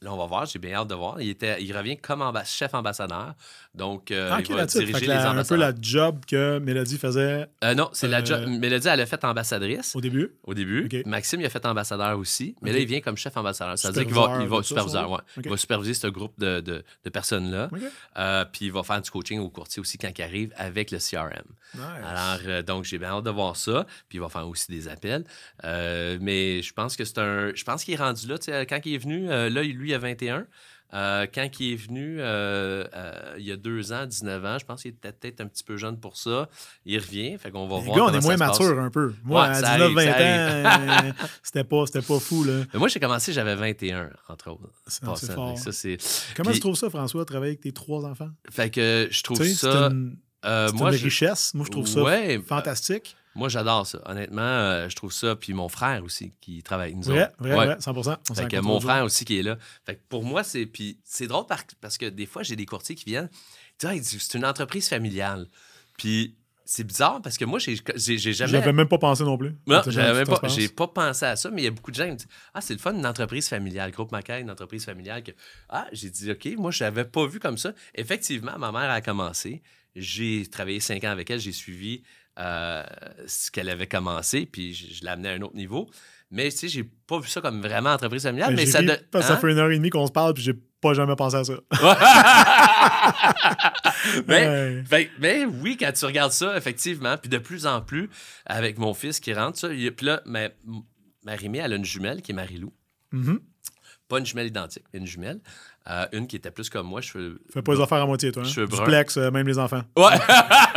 là, on va voir, j'ai bien hâte de voir. Il, était, il revient comme chef ambassadeur. Donc, euh, Ah, il va diriger les la- un peu la job que Mélodie faisait Euh, non, c'est la Euh, job. Mélodie, elle a fait ambassadrice au début? au début. Maxime, il a fait ambassadeur aussi. Mais là, il vient comme chef ambassadeur. C'est-à-dire qu'il va, il va superviseur, ouais. Il va superviser ce groupe de, de- de personnes-là. Euh, puis il va faire du coaching au courtier aussi quand il arrive avec le CRM. Nice. Alors, euh, donc, j'ai bien hâte de voir ça. Puis il va faire aussi des appels. Euh, mais je pense que c'est un. Je pense qu'il est rendu là. Quand il est venu, euh, là, lui, il a 21. Euh, quand il est venu, euh, euh, il y a deux ans, 19 ans, je pense qu'il était peut-être un petit peu jeune pour ça. Il revient, fait qu'on va Les voir. gars, on est moins mature un peu. Moi, Ouais, à ça 19-20 arrive, ça ans, c'était pas, pas fou. Là. Mais moi, j'ai commencé, j'avais 21, entre autres. Ça. fort. Ça. Comment Puis- tu trouves ça, François, de travailler avec tes trois enfants? fait que je trouve ça. c'est une, c'est moi, une je- richesse. Moi, je trouve ça Ouais, fantastique. Moi, j'adore ça. Honnêtement, euh, je trouve ça. Puis mon frère aussi, qui travaille nous Vrai, autres. vrai, Ouais. vrai, 100 On Fait que mon frère aussi qui est là. Fait que pour moi, c'est. Puis c'est drôle par- parce que des fois, j'ai des courtiers qui viennent. Ils disent, c'est une entreprise familiale. Puis c'est bizarre parce que moi, j'ai jamais. J'avais même pas pensé non plus. Non, j'avais pas, j'ai pas pensé à ça, mais il y a beaucoup de gens qui me disent Ah, c'est le fun, une entreprise familiale. Groupe Macaire, une entreprise familiale. Que... Ah, j'ai dit OK, moi, je l'avais pas vu comme ça. Effectivement, ma mère a commencé. J'ai travaillé cinq ans avec elle, j'ai suivi euh, ce qu'elle avait commencé, puis je, je amené à un autre niveau. Mais tu sais, j'ai pas vu ça comme vraiment entreprise familiale, Ben, mais ça. ri de- ça Hein? fait une heure et demie qu'on se parle, puis j'ai pas jamais pensé à ça. mais, Ouais. Fait- mais oui, quand tu regardes ça, effectivement, puis de plus en plus, avec mon fils qui rentre, ça, puis là, ma, Marie-Mé, elle a une jumelle qui est Marie-Lou. Mhm. Pas une jumelle identique, mais une jumelle. Euh, une qui était plus comme moi, cheveux. Fais pas les affaires à moitié, toi. Hein? Bruns. Duplex, euh, même les enfants. Ouais!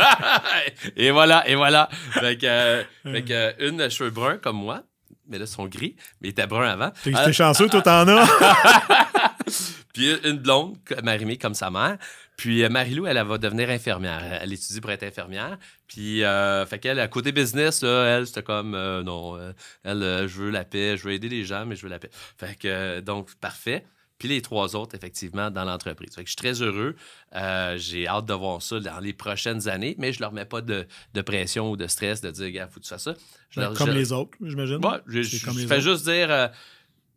et voilà, et voilà. Fait que, euh, fait que, euh, une cheveux bruns comme moi, mais là, ils sont gris, mais ils étaient bruns avant. T'es chanceux, toi, t'en as. Puis une blonde, Marie-Mé, comme sa mère. Puis Marie-Lou, elle, elle va devenir infirmière. Elle, étudie pour être infirmière. Puis, euh, fait qu'elle, à côté business, là, elle, c'était comme, euh, non, elle, euh, je veux la paix, je veux aider les gens, mais je veux la paix. Fait que, donc, parfait. Puis les trois autres, effectivement, dans l'entreprise. Je suis très heureux. Euh, J'ai hâte de voir ça dans les prochaines années, mais je leur mets pas de, de pression ou de stress de dire, gars, faut que tu fasses ça. Je leur- comme je- les autres, j'imagine. Ouais, je, je- comme je les fais autres. juste dire, euh,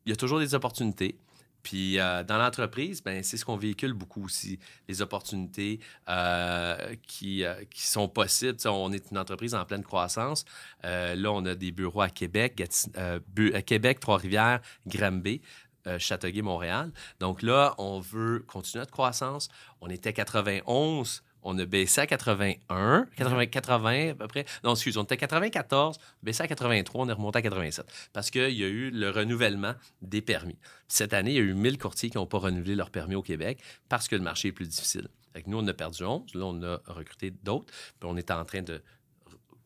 il y a toujours des opportunités. Puis euh, dans l'entreprise, ben, c'est ce qu'on véhicule beaucoup aussi, les opportunités euh, qui, euh, qui sont possibles. On est une entreprise en pleine croissance. Là, on a des bureaux à Québec, Gati- Québec, Trois-Rivières, Granby. Euh, Châteauguay, Montréal. Donc là, on veut continuer notre croissance. On était à 91, on a baissé à 81, 80, 80 à peu près. Non, excuse, on était à 94, baissé à 83, on est remonté à 87. Parce qu'il y a eu le renouvellement des permis. Cette année, il y a eu 1000 courtiers qui n'ont pas renouvelé leur permis au Québec parce que le marché est plus difficile. Fait nous, on a perdu 11. Là, on a recruté d'autres. Puis on est en train de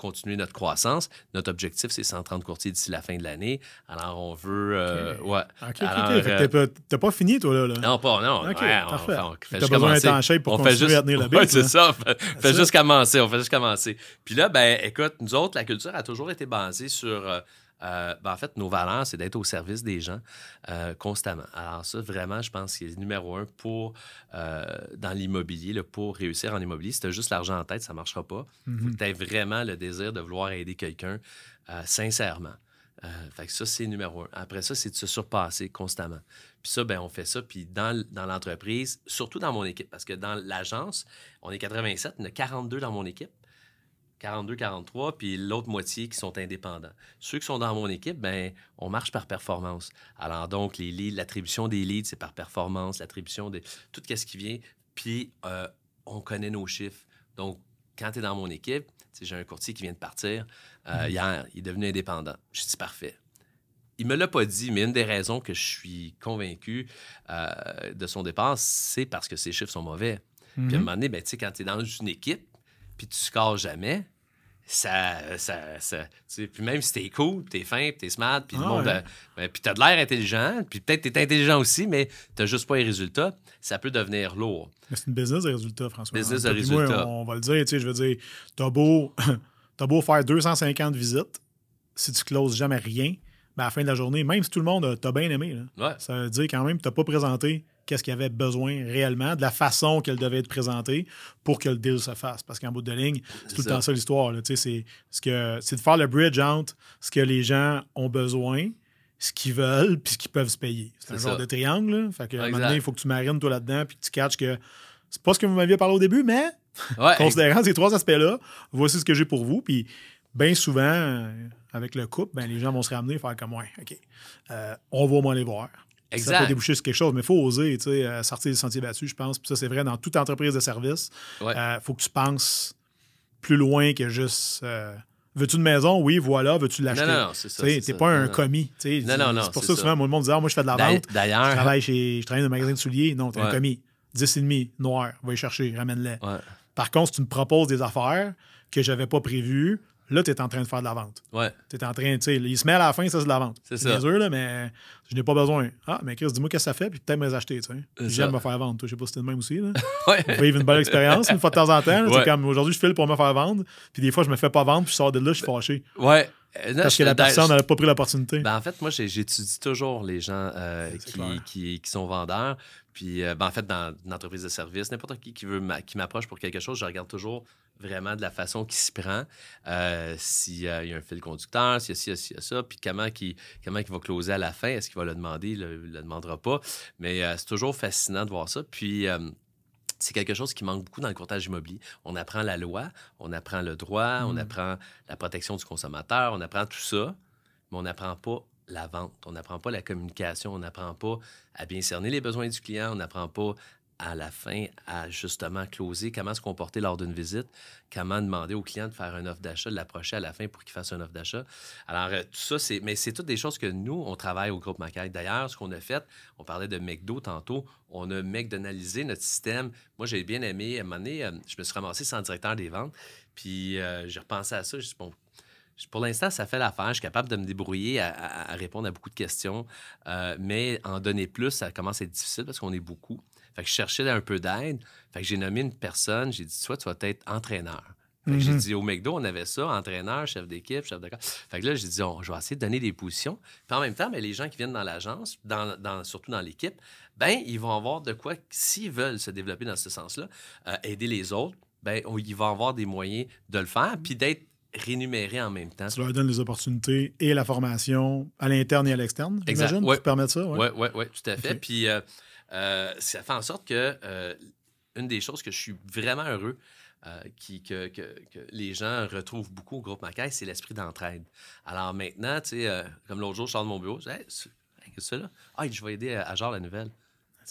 continuer notre croissance. Notre objectif, c'est 130 courtiers d'ici la fin de l'année. Alors, on veut... euh, Ok. ouais. OK, OK, Alors, OK. Fait que euh, t'as pas fini, toi, là. là? non, pas, non. OK, ouais, on- parfait. on fait juste besoin d'être commencer. en shape pour on fait juste, à tenir la Ouais, bite, c'est ça. On fait, fait juste commencer. On fait juste commencer. Puis là, ben, écoute, nous autres, la culture a toujours été basée sur. euh, euh, ben, en fait, nos valeurs, c'est d'être au service des gens euh, constamment. Alors, ça, vraiment, je pense que c'est numéro un pour, euh, dans l'immobilier, pour réussir en immobilier. Si tu as juste l'argent en tête, ça ne marchera pas. Il faut Mhm. que tu aies vraiment le désir de vouloir aider quelqu'un sincèrement. Fait que ça, c'est numéro un. Après ça, c'est de se surpasser constamment. Puis ça, ben, on fait ça. Puis dans, dans l'entreprise, surtout dans mon équipe, parce que dans l'agence, on est 87, il y en a 42 dans mon équipe. 42-43, puis l'autre moitié qui sont indépendants. Ceux qui sont dans mon équipe, ben, on marche par performance. Alors donc, les leads, l'attribution des leads, c'est par performance, l'attribution de tout ce qui vient, puis euh, on connaît nos chiffres. Donc, quand tu es dans mon équipe, j'ai un courtier qui vient de partir euh, mhm. hier, il est devenu indépendant. Je dis parfait. Il me l'a pas dit, mais une des raisons que je suis convaincu euh, de son départ, c'est parce que ses chiffres sont mauvais. Puis à un mhm. moment donné, ben, quand tu es dans une équipe, puis tu scores jamais, ça, ça, ça puis même si t'es cool, t'es fin, t'es smart, puis le ah monde, ben, puis t'as de l'air intelligent, puis peut-être t'es intelligent aussi, mais t'as juste pas les résultats, ça peut devenir lourd. C'est une business de résultats, François. Business de résultats. on va le dire, tu sais, je veux dire, t'as beau, as beau faire 250 visites, si tu closes jamais rien, ben à la fin de la journée, même si tout le monde t'a bien aimé, ça veut dire quand même que t'as pas présenté qu'est-ce qu'il y avait besoin réellement, de la façon qu'elle devait être présentée pour que le deal se fasse. Parce qu'en bout de ligne, c'est tout le temps ça l'histoire. C'est, c'est de faire le bridge entre ce que les gens ont besoin, ce qu'ils veulent, puis ce qu'ils peuvent se payer. C'est un genre de triangle. Fait que maintenant, il faut que tu marines toi là-dedans, puis que tu catches que c'est pas ce que vous m'aviez parlé au début, mais considérant ces trois aspects-là, voici ce que j'ai pour vous. Puis bien souvent, avec le couple, ben, les gens vont se ramener et faire comme ouais, OK. Euh, on va au moins les voir. Ça peut déboucher sur quelque chose, mais il faut oser euh, sortir des sentiers battus, je pense. Puis ça, c'est vrai dans toute entreprise de service. Il euh, faut que tu penses plus loin que juste. Euh, veux-tu une maison? Oui, voilà. Veux-tu l'acheter? Non, non, c'est ça. Tu pas un commis. Non, non, non. C'est pour ça que souvent, moi, le monde dit ah, Moi, je fais de la vente. D'ailleurs. Je travaille, chez, je travaille dans un magasin de souliers. Non, tu es un commis. 10,5, noir. Va y chercher, ramène-les. Par contre, si tu me proposes des affaires que je n'avais pas prévues, Là, tu es en train de faire de la vente. Ouais. Tu es en train, tu sais, il se met à la fin, ça, c'est de la vente. C'est ça. Sûr, là, mais je n'ai pas besoin. Ah, mais Chris, dis-moi qu'est-ce que ça fait, puis peut-être me les acheter, tu sais. J'aime me faire vendre. Je sais pas si c'était le même aussi, là. ouais. Vivre une belle expérience, une fois de temps en temps. Ouais. comme aujourd'hui, je file pour me faire vendre, puis des fois, je me fais pas vendre, puis je sors de là, je suis fâché. Ouais. Euh, Parce que la personne n'avait pas pris l'opportunité. Ben, en fait, moi, j'étudie toujours les gens euh, qui, qui, qui, sont vendeurs. Puis, euh, ben, en fait, dans une entreprise de service, n'importe qui qui, veut qui m'approche pour quelque chose, je regarde toujours vraiment de la façon qu'il s'y prend, euh, s'il y a un fil conducteur, s'il y a ci, s'il y a ça, puis comment il, comment il va closer à la fin. Est-ce qu'il va le demander? Il ne le, demandera pas. Mais euh, c'est toujours fascinant de voir ça. Puis, c'est quelque chose qui manque beaucoup dans le courtage immobilier. On apprend la loi, on apprend le droit, on mm. apprend la protection du consommateur, on apprend tout ça, mais on n'apprend pas la vente, on n'apprend pas la communication, on n'apprend pas à bien cerner les besoins du client, on n'apprend pas à la fin à justement closer, comment se comporter lors d'une visite, comment demander au client de faire une offre d'achat, de l'approcher à la fin pour qu'il fasse une offre d'achat. Alors, euh, tout ça, c'est, mais c'est toutes des choses que nous, on travaille au groupe Macaille. D'ailleurs, ce qu'on a fait, on parlait de McDo tantôt, on a McDonaldisé notre système. Moi, j'ai bien aimé, à un moment donné, euh, je me suis ramassé sans directeur des ventes, puis euh, j'ai repensé à ça, je bon, pour l'instant, ça fait l'affaire. Je suis capable de me débrouiller à, répondre à beaucoup de questions. mais en donner plus, ça commence à être difficile parce qu'on est beaucoup. Fait que je cherchais un peu d'aide. Fait que j'ai nommé une personne. J'ai dit, toi, tu vas être entraîneur. Fait que j'ai mhm. dit, au McDo, on avait ça, entraîneur, chef d'équipe, chef de Fait que là, j'ai dit, je vais essayer de donner des positions. Puis en même temps, ben, les gens qui viennent dans l'agence, dans, surtout dans l'équipe, ben ils vont avoir de quoi, s'ils veulent se développer dans ce sens-là, euh, aider les autres, ben ils vont avoir des moyens de le faire, puis d'être rémunérés en même temps. Tu leur donnes les opportunités et la formation à l'interne et à l'externe, j'imagine, ouais. pour ça? Oui, oui, oui, tout à fait. Puis... Euh, euh, ça fait en sorte que euh, une des choses que je suis vraiment heureux euh, qui, que, les gens retrouvent beaucoup au groupe Macaille, c'est l'esprit d'entraide. Alors maintenant, tu sais, comme l'autre jour, je sors de mon bureau, je dis hey, qu'est-ce que c'est là? Ah, je vais aider à, genre la nouvelle.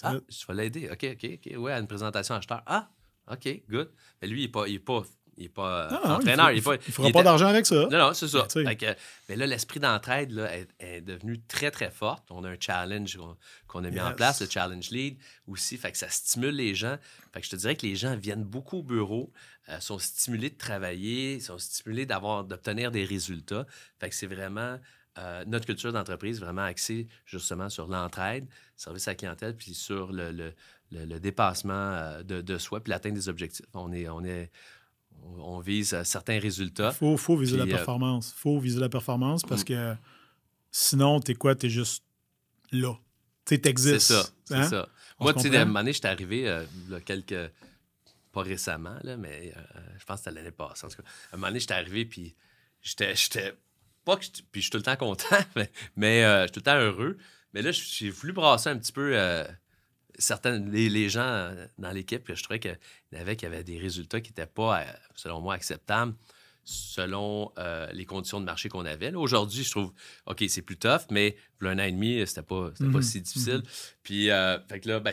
Ah, je vais l'aider. OK, OK, OK. Ouais, à une présentation acheteur. Ah, OK, good. Mais lui, il n'est pas, il est pas il n'est pas euh, entraîneur. Il ne fera pas d'argent avec ça. Non, non, c'est ça. mais là, l'esprit d'entraide est, est, devenu très, très fort. On a un challenge qu'on a mis en place, le Challenge Lead aussi. Fait que ça stimule les gens. Fait que je te dirais que les gens viennent beaucoup au bureau, euh, sont stimulés de travailler, sont stimulés d'obtenir des résultats. Fait que c'est vraiment euh, notre culture d'entreprise vraiment axée justement sur l'entraide, service à la clientèle, puis sur le, le, le, dépassement de, de, soi, puis l'atteinte des objectifs. On est, on est, on vise certains résultats. Il faut, viser la euh, performance. Il faut viser la performance parce mm. que sinon, tu es quoi? Tu es juste là. Tu existes. C'est ça. C'est hein? ça. Moi, tu sais, à un moment donné, j'étais arrivé euh, quelques. Pas récemment, là, mais euh, je pense que c'était l'année passée. En tout cas, à un moment donné, j'étais arrivé, puis j'étais. Pas que. Puis je suis tout le temps content, mais, mais je suis tout le temps heureux. Mais là, j'ai voulu brasser un petit peu certains, les, gens euh, dans l'équipe, je trouvais qu'il y avait qui avaient des résultats qui n'étaient pas, euh, selon moi, acceptables. selon euh, les conditions de marché qu'on avait. Aujourd'hui, je trouve, OK, c'est plus tough, mais pour un an et demi, c'était pas, c'était pas Mhm. si difficile. Puis, euh, fait que là, ben,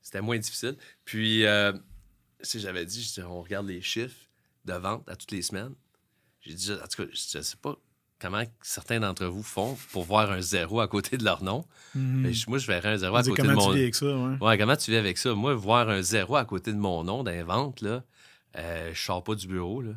c'était moins difficile. Puis, euh, si j'avais dit, on regarde les chiffres de vente à toutes les semaines. J'ai dit, en tout cas, je sais pas comment certains d'entre vous font pour voir un zéro à côté de leur nom. Mhm. Je- moi, je verrais un zéro à côté de comment mon tu vis avec ça, ouais. Ouais, comment tu vis avec ça? Moi, voir un zéro à côté de mon nom ventes, là, euh, je sors pas du bureau. Là.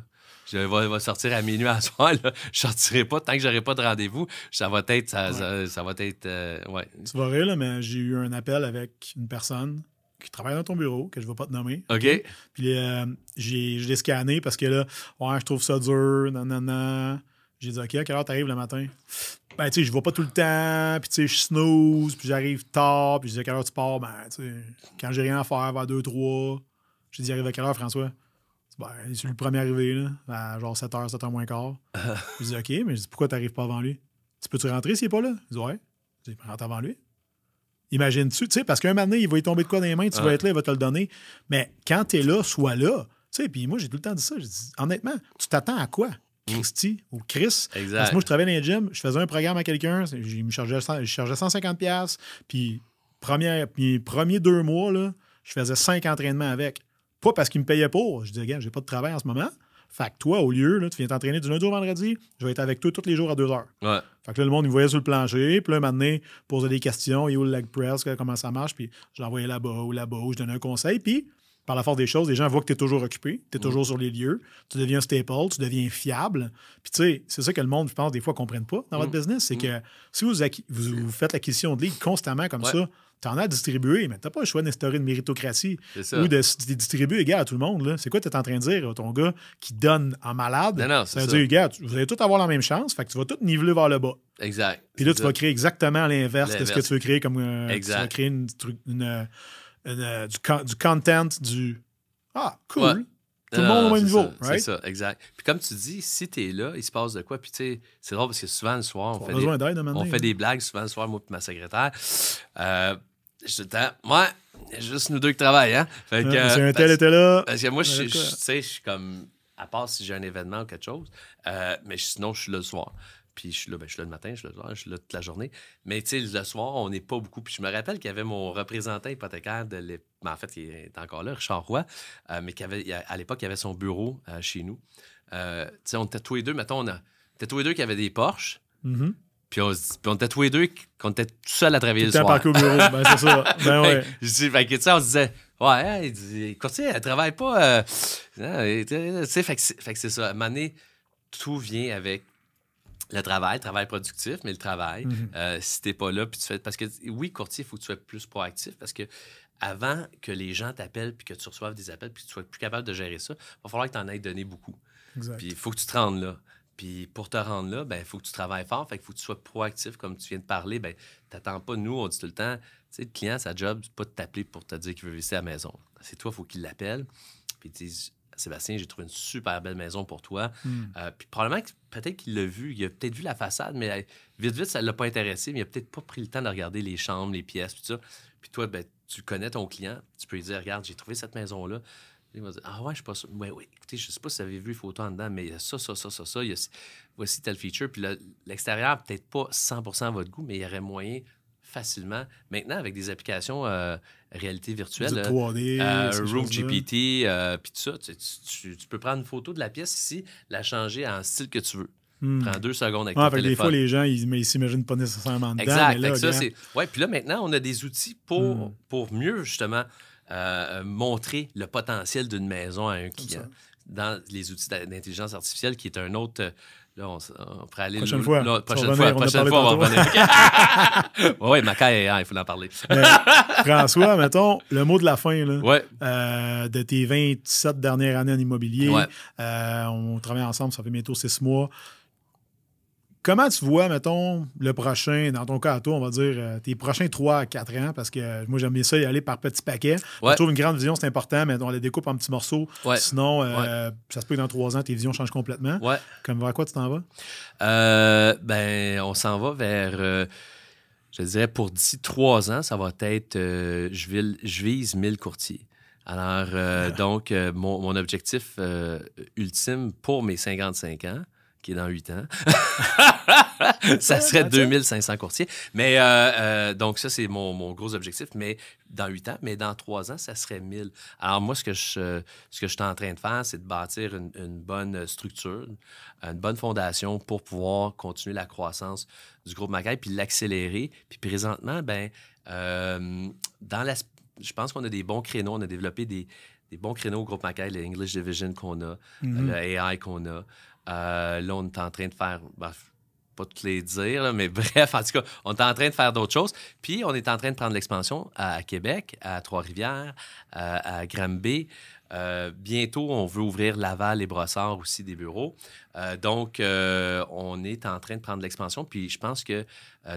Je vais, vais sortir à minuit à soir. Là. Je sortirai pas tant que j'aurai pas de rendez-vous. Ça va être. Ça, ça- ça va être. euh, ouais. Tu vas rire, là, mais j'ai eu un appel avec une personne qui travaille dans ton bureau, que je ne vais pas te nommer. OK? Puis euh, j'ai, je l'ai scanné parce que là, ouais, je trouve ça dur, nanana. J'ai dit, OK, à quelle heure t'arrives le matin? Ben, tu sais, je vais pas tout le temps, puis tu sais, je snooze, puis j'arrive tard, puis je dis, à quelle heure tu pars? Ben, tu sais, quand j'ai rien à faire, vers 2, 3. J'ai dit, arrive à quelle heure, François? Ben, c'est le premier arrivé, là, à genre 7h, 7h moins quart. je dis, OK, mais je dis, pourquoi t'arrives pas avant lui? Tu peux-tu rentrer s'il est pas là? Il dit, ouais. Je dis, rentre avant lui. Imagine-tu, tu sais, parce qu'un moment donné, il va y tomber de quoi dans les mains, tu vas être là, il va te le donner. Mais quand t'es là, sois là. Tu sais, puis moi, j'ai tout le temps dit ça. J'ai dit, honnêtement, tu t'attends à quoi? Christy ou Chris? Parce Exact. que moi, je travaillais dans les gyms, je faisais un programme à quelqu'un, je me chargeais, 100 je chargeais 150$, piastres, puis première, puis premiers deux mois, là, je faisais cinq entraînements avec. Pas parce qu'il me payait pour. Je disais, gars, j'ai pas de travail en ce moment. Fait que toi, au lieu, là, tu viens t'entraîner du lundi au vendredi, je vais être avec toi tous les jours à deux heures. Ouais. Fait que là, le monde, il me voyait sur le plancher. Puis là, maintenant, posait des questions. Il où le leg press? Comment ça marche? Puis je l'envoyais là-bas ou là-bas ou je donnais un conseil. Puis, par la force des choses, les gens voient que tu es toujours occupé. Tu es toujours sur les lieux. Tu deviens staple. Tu deviens fiable. Puis, tu sais, c'est ça que le monde, je pense, des fois, ne comprenne pas dans votre business. C'est que si vous, vous, vous faites l'acquisition de leads constamment comme Ouais. ça, tu en as à distribuer, mais tu n'as pas le choix d'instaurer une méritocratie ou de distribuer égal à tout le monde. C'est quoi tu es en train de dire, ton gars, qui donne en malade? Non, non, ça veut ça. dire, gars, vous allez tous avoir la même chance. Fait que tu vas tout niveler vers le bas. Exact. Puis là, tu ça. vas créer exactement l'inverse de ce que tu veux créer comme. euh, Exact. Tu vas créer une, euh, une, euh, du, con- du content, du. Ah, cool. Ouais. Tout le monde au même niveau, right? C'est ça, exact. Puis comme tu dis, si t'es là, il se passe de quoi? Puis tu sais, c'est drôle parce que souvent le soir, on fait des, On fait des blagues souvent le soir, moi et ma secrétaire. Euh, je dis, moi, juste nous deux qui travaillent, hein? Fait que, Si euh, un tel était là. Parce que moi, je suis comme. À part si j'ai un événement ou quelque chose. euh, mais sinon, je suis là le soir. Puis je suis là, ben, je suis là le matin, je suis là je suis là toute la journée. Mais tu sais, le soir, on n'est pas beaucoup. Puis je me rappelle qu'il y avait mon représentant hypothécaire de l'époque. En fait, il est encore là, Richard Roy. euh, mais qu'avait, il y a- à l'époque, il y avait son bureau euh, chez nous. Euh, tu sais, on était tous les deux, mettons, on, a, on était tous les deux qui avaient des Porsche. Puis on, se dit- puis on était tous les deux qu'on était tout seuls à travailler Tout le soir. parqué au bureau. ben, c'est ça. Ben ouais. Je dis, sais, on se disait, ouais, hein, il dit, courtier, elle travaille pas. euh, hein, tu sais, fait que c'est fait que c'est ça. À un moment donné, tout vient avec le travail, le travail productif, mais le travail. Mhm. Euh, si t'es pas là, puis tu fais. Parce que oui, courtier, il faut que tu sois plus proactif parce que avant que les gens t'appellent puis que tu reçoives des appels puis que tu sois plus capable de gérer ça, il va falloir que tu en aies donné beaucoup. Exact. Puis il faut que tu te rendes là. Puis pour te rendre là, ben il faut que tu travailles fort. Fait qu'il faut que tu sois proactif, comme tu viens de parler. Ben t'attends pas, nous, on dit tout le temps, tu sais, le client, sa job, c'est pas de t'appeler pour te dire qu'il veut visiter à la maison. C'est toi, il faut qu'il l'appelle. Puis dit, Sébastien, j'ai trouvé une super belle maison pour toi. Hmm. Euh, puis probablement que peut-être qu'il l'a vu, il a peut-être vu la façade, mais vite, vite, ça l'a pas intéressé, mais il a peut-être pas pris le temps de regarder les chambres, les pièces, tout ça. Puis toi, ben, tu connais ton client, tu peux lui dire, regarde, j'ai trouvé cette maison-là. Il va dire, ah ouais, je suis pas sûr. Ouais, ouais, écoutez, je sais pas si vous avez vu les photos en dedans, mais il y a ça, ça, ça, ça, ça. Il y a, voici tel feature. Puis l'extérieur, peut-être pas 100% à votre goût, mais il y aurait moyen facilement. Maintenant, avec des applications euh, réalité virtuelle, Du euh, 3D. euh, ces Room. GPT, euh, puis tout ça, tu, tu- tu peux prendre une photo de la pièce ici, la changer en style que tu veux. Hmm. Prends deux secondes avec Ouais, ton fait que des téléphone. fois, les gens, ils ils s'imaginent pas nécessairement dedans. Exact. Mais là, ça, c'est... Ouais, puis là, maintenant, on a des outils pour, Mm. pour mieux, justement, euh, montrer le potentiel d'une maison à un client. Dans les outils d'intelligence artificielle, qui est un autre... Là, on, on pourrait aller... Prochaine fois. là, prochaine fois, prochaine fois, on va revenir. oui, Macaille, hein, il faut en parler. François, mettons, le mot de la fin, là. Ouais. Euh, de tes 27 dernières années en immobilier. Ouais. Euh, on travaille ensemble, ça fait bientôt six mois. Comment tu vois, mettons, le prochain, dans ton cas à toi, on va dire, euh, tes prochains 3 à 4 ans, parce que euh, moi, j'aime bien ça y aller par petits paquets. Ouais. Je trouve une grande vision, c'est important, mais on la découpe en petits morceaux. Ouais. Sinon, euh, ça se peut que dans 3 ans, tes visions changent complètement. Comme vers quoi tu t'en vas? Ben, on s'en va vers, je dirais, pour d'ici trois ans, ça va être, je, vil- je vise 1000 courtiers. Alors, euh, donc, mon, mon objectif ultime pour mes 55 ans, qui est dans 8 ans, ça serait 2500 courtiers. Mais euh, euh, donc, ça, c'est mon, mon gros objectif. Mais dans 8 ans, mais dans 3 ans, ça serait 1000. Alors, moi, ce que je, ce que je suis en train de faire, c'est de bâtir une, une bonne structure, une bonne fondation pour pouvoir continuer la croissance du groupe Macaille puis l'accélérer. Puis présentement, ben, euh, dans la, je pense qu'on a des bons créneaux. On a développé des, des bons créneaux au groupe Macaille, le English Division qu'on a, Mhm. le AI qu'on a. Euh, là, on est en train de faire, ben, pas toutes les dire, mais bref, en tout cas, on est en train de faire d'autres choses. Puis, on est en train de prendre l'expansion à Québec, à Trois-Rivières, à, à Granby. Euh, bientôt, on veut ouvrir Laval et Brossard aussi des bureaux. Euh, donc, euh, on est en train de prendre l'expansion. Puis, je pense que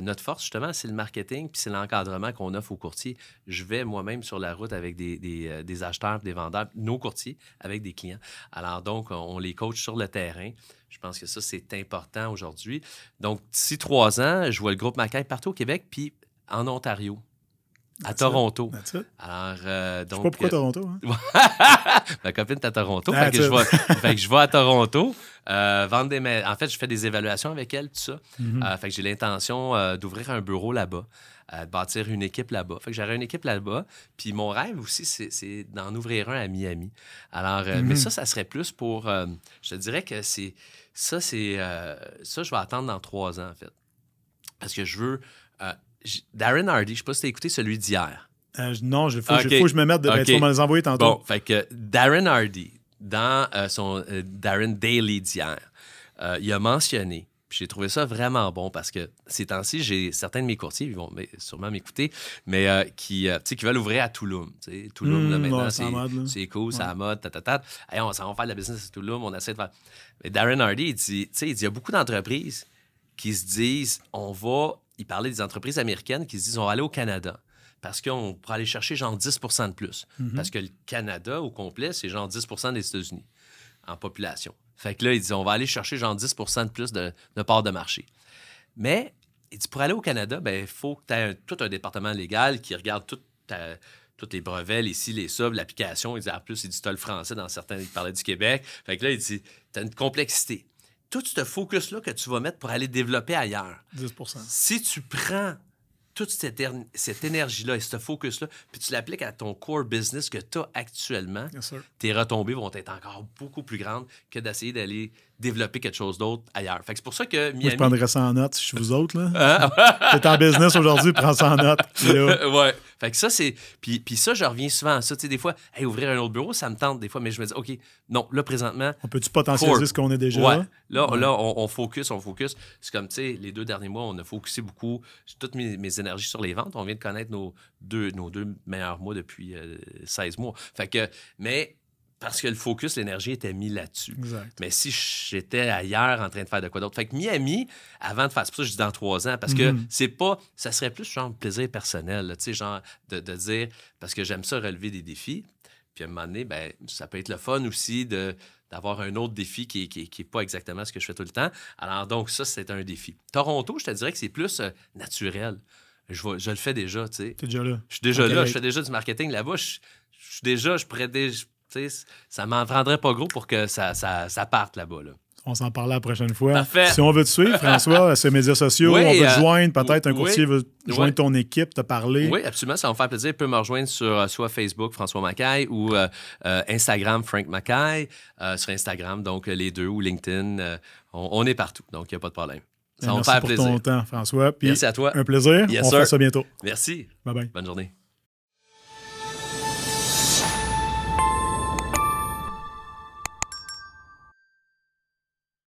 notre force, justement, c'est le marketing puis c'est l'encadrement qu'on offre aux courtiers. Je vais moi-même sur la route avec des, des, acheteurs, des vendeurs, nos courtiers, avec des clients. Alors, donc, on, on les coach sur le terrain. Je pense que ça, c'est important aujourd'hui. Donc, d'ici trois ans, je vois le groupe Macaille partout au Québec puis en Ontario, à. Toronto. Alors, euh, Je sais donc. pas pourquoi euh, Toronto. Hein? Ma copine est à Toronto. Fait, que je vais, fait que je vais à Toronto euh, vendre des. En fait, je fais des évaluations avec elle, tout ça. Mhm. Euh, fait que j'ai l'intention d'ouvrir un bureau là-bas, de bâtir une équipe là-bas. Fait que j'aurai une équipe là-bas. Puis mon rêve aussi, c'est, d'en ouvrir un à Miami. Alors, mais ça, ça serait plus pour. je te dirais que c'est. Ça, c'est. ça, je vais attendre dans trois ans, en fait. Parce que je veux. Darren Hardy, je sais pas si tu as écouté celui d'hier. Euh, je- non, il faut, que je me mette de. ben, Ok. tu vas me les envoyer tantôt. Bon, fait que Darren Hardy, dans euh, son euh, Darren Daily d'hier, il a mentionné, puis j'ai trouvé ça vraiment bon parce que ces temps-ci, j'ai certains de mes courtiers, ils vont mais, sûrement m'écouter, mais qui, tu qui veulent ouvrir à Tulum. tu sais. Tulum, là, Hmm, maintenant, ouais, c'est c'est c'est cool, c'est Ouais. à la mode, tatata. Hey, on s'en va faire de la business à Tulum, on essaie de faire. Mais Darren Hardy, il dit, tu sais, il dit, il y a beaucoup d'entreprises qui se disent, on va, il parlait des entreprises américaines qui se disent, on va aller au Canada. Parce qu'on pourrait aller chercher genre 10% de plus. Mhm. Parce que le Canada, au complet, c'est genre 10% des États-Unis en population. Fait que là, il dit, on va aller chercher genre 10% de plus de, de part de marché. Mais, il dit, pour aller au Canada, ben, il faut que tu aies tout un département légal qui regarde tout ta- tous les brevets, les ci, les ça, l'application. Il dit, en plus, il dit, as le français dans certains, il parlait du Québec. Fait que là, il dit, tu as une complexité. Tout ce focus-là que tu vas mettre pour aller développer ailleurs, 10% si tu prends toute cette, éner- cette énergie-là et ce focus-là, puis tu l'appliques à ton core business que tu as actuellement, tes retombées vont être encore beaucoup plus grandes que d'essayer d'aller développer quelque chose d'autre ailleurs. Fait que c'est pour ça que Moi, je Miami... prendrais ça en note si je suis vous autres. Là. Hein? T'es en business aujourd'hui, prends ça en note. Ouais. Fait que ça, c'est. Puis, puis ça, je reviens souvent à ça. Tu sais, des fois, hey, ouvrir un autre bureau, ça me tente des fois, mais je me dis, OK, non, là, présentement, On peut-tu potentialiser ce qu'on est déjà? Ouais. Là, Ouais. là on, on focus, on focus. C'est comme, tu sais, les deux derniers mois, on a focusé beaucoup, toutes mes, mes énergies sur les ventes. On vient de connaître nos deux, nos deux meilleurs mois depuis euh, 16 mois. Fait que, mais parce que le focus, l'énergie était mis là-dessus. Mais si j'étais ailleurs en train de faire de quoi d'autre. Fait que Miami, avant de faire, c'est pour ça que je dis dans trois ans, parce que Mhm. c'est pas, ça serait plus genre plaisir personnel, tu sais, genre de, de dire, parce que j'aime ça relever des défis. Puis à un moment donné, ben, ça peut être le fun aussi de, d'avoir un autre défi qui n'est qui, est- qui est pas exactement ce que je fais tout le temps. Alors donc, ça, c'est un défi. Toronto, je te dirais que c'est plus euh, naturel. Je, vois- je le fais déjà, tu sais. T'es déjà là. Je suis déjà là, je fais déjà du marketing là-bas. Je, je suis déjà, je pourrais ça m'en prendrait pas gros pour que ça, ça, ça parte là-bas. Là. On s'en parle la prochaine fois. Parfait. Si on veut te suivre, François, sur les médias sociaux, Oui, on veut te euh, joindre. Peut-être un oui. courtier veut joindre ton équipe, te parler. Oui, absolument, ça va me faire plaisir. Il peut me rejoindre sur euh, soit Facebook, François Macaille, ou euh, euh, Instagram, Frank euh, sur Instagram, donc les deux, ou LinkedIn. on, on est partout, donc il n'y a pas de problème. Ça va me Merci faire pour plaisir. ton temps, François. Puis Merci à toi. un plaisir. Yes, on sir. fait ça bientôt. Merci. Bye bye. Bonne journée.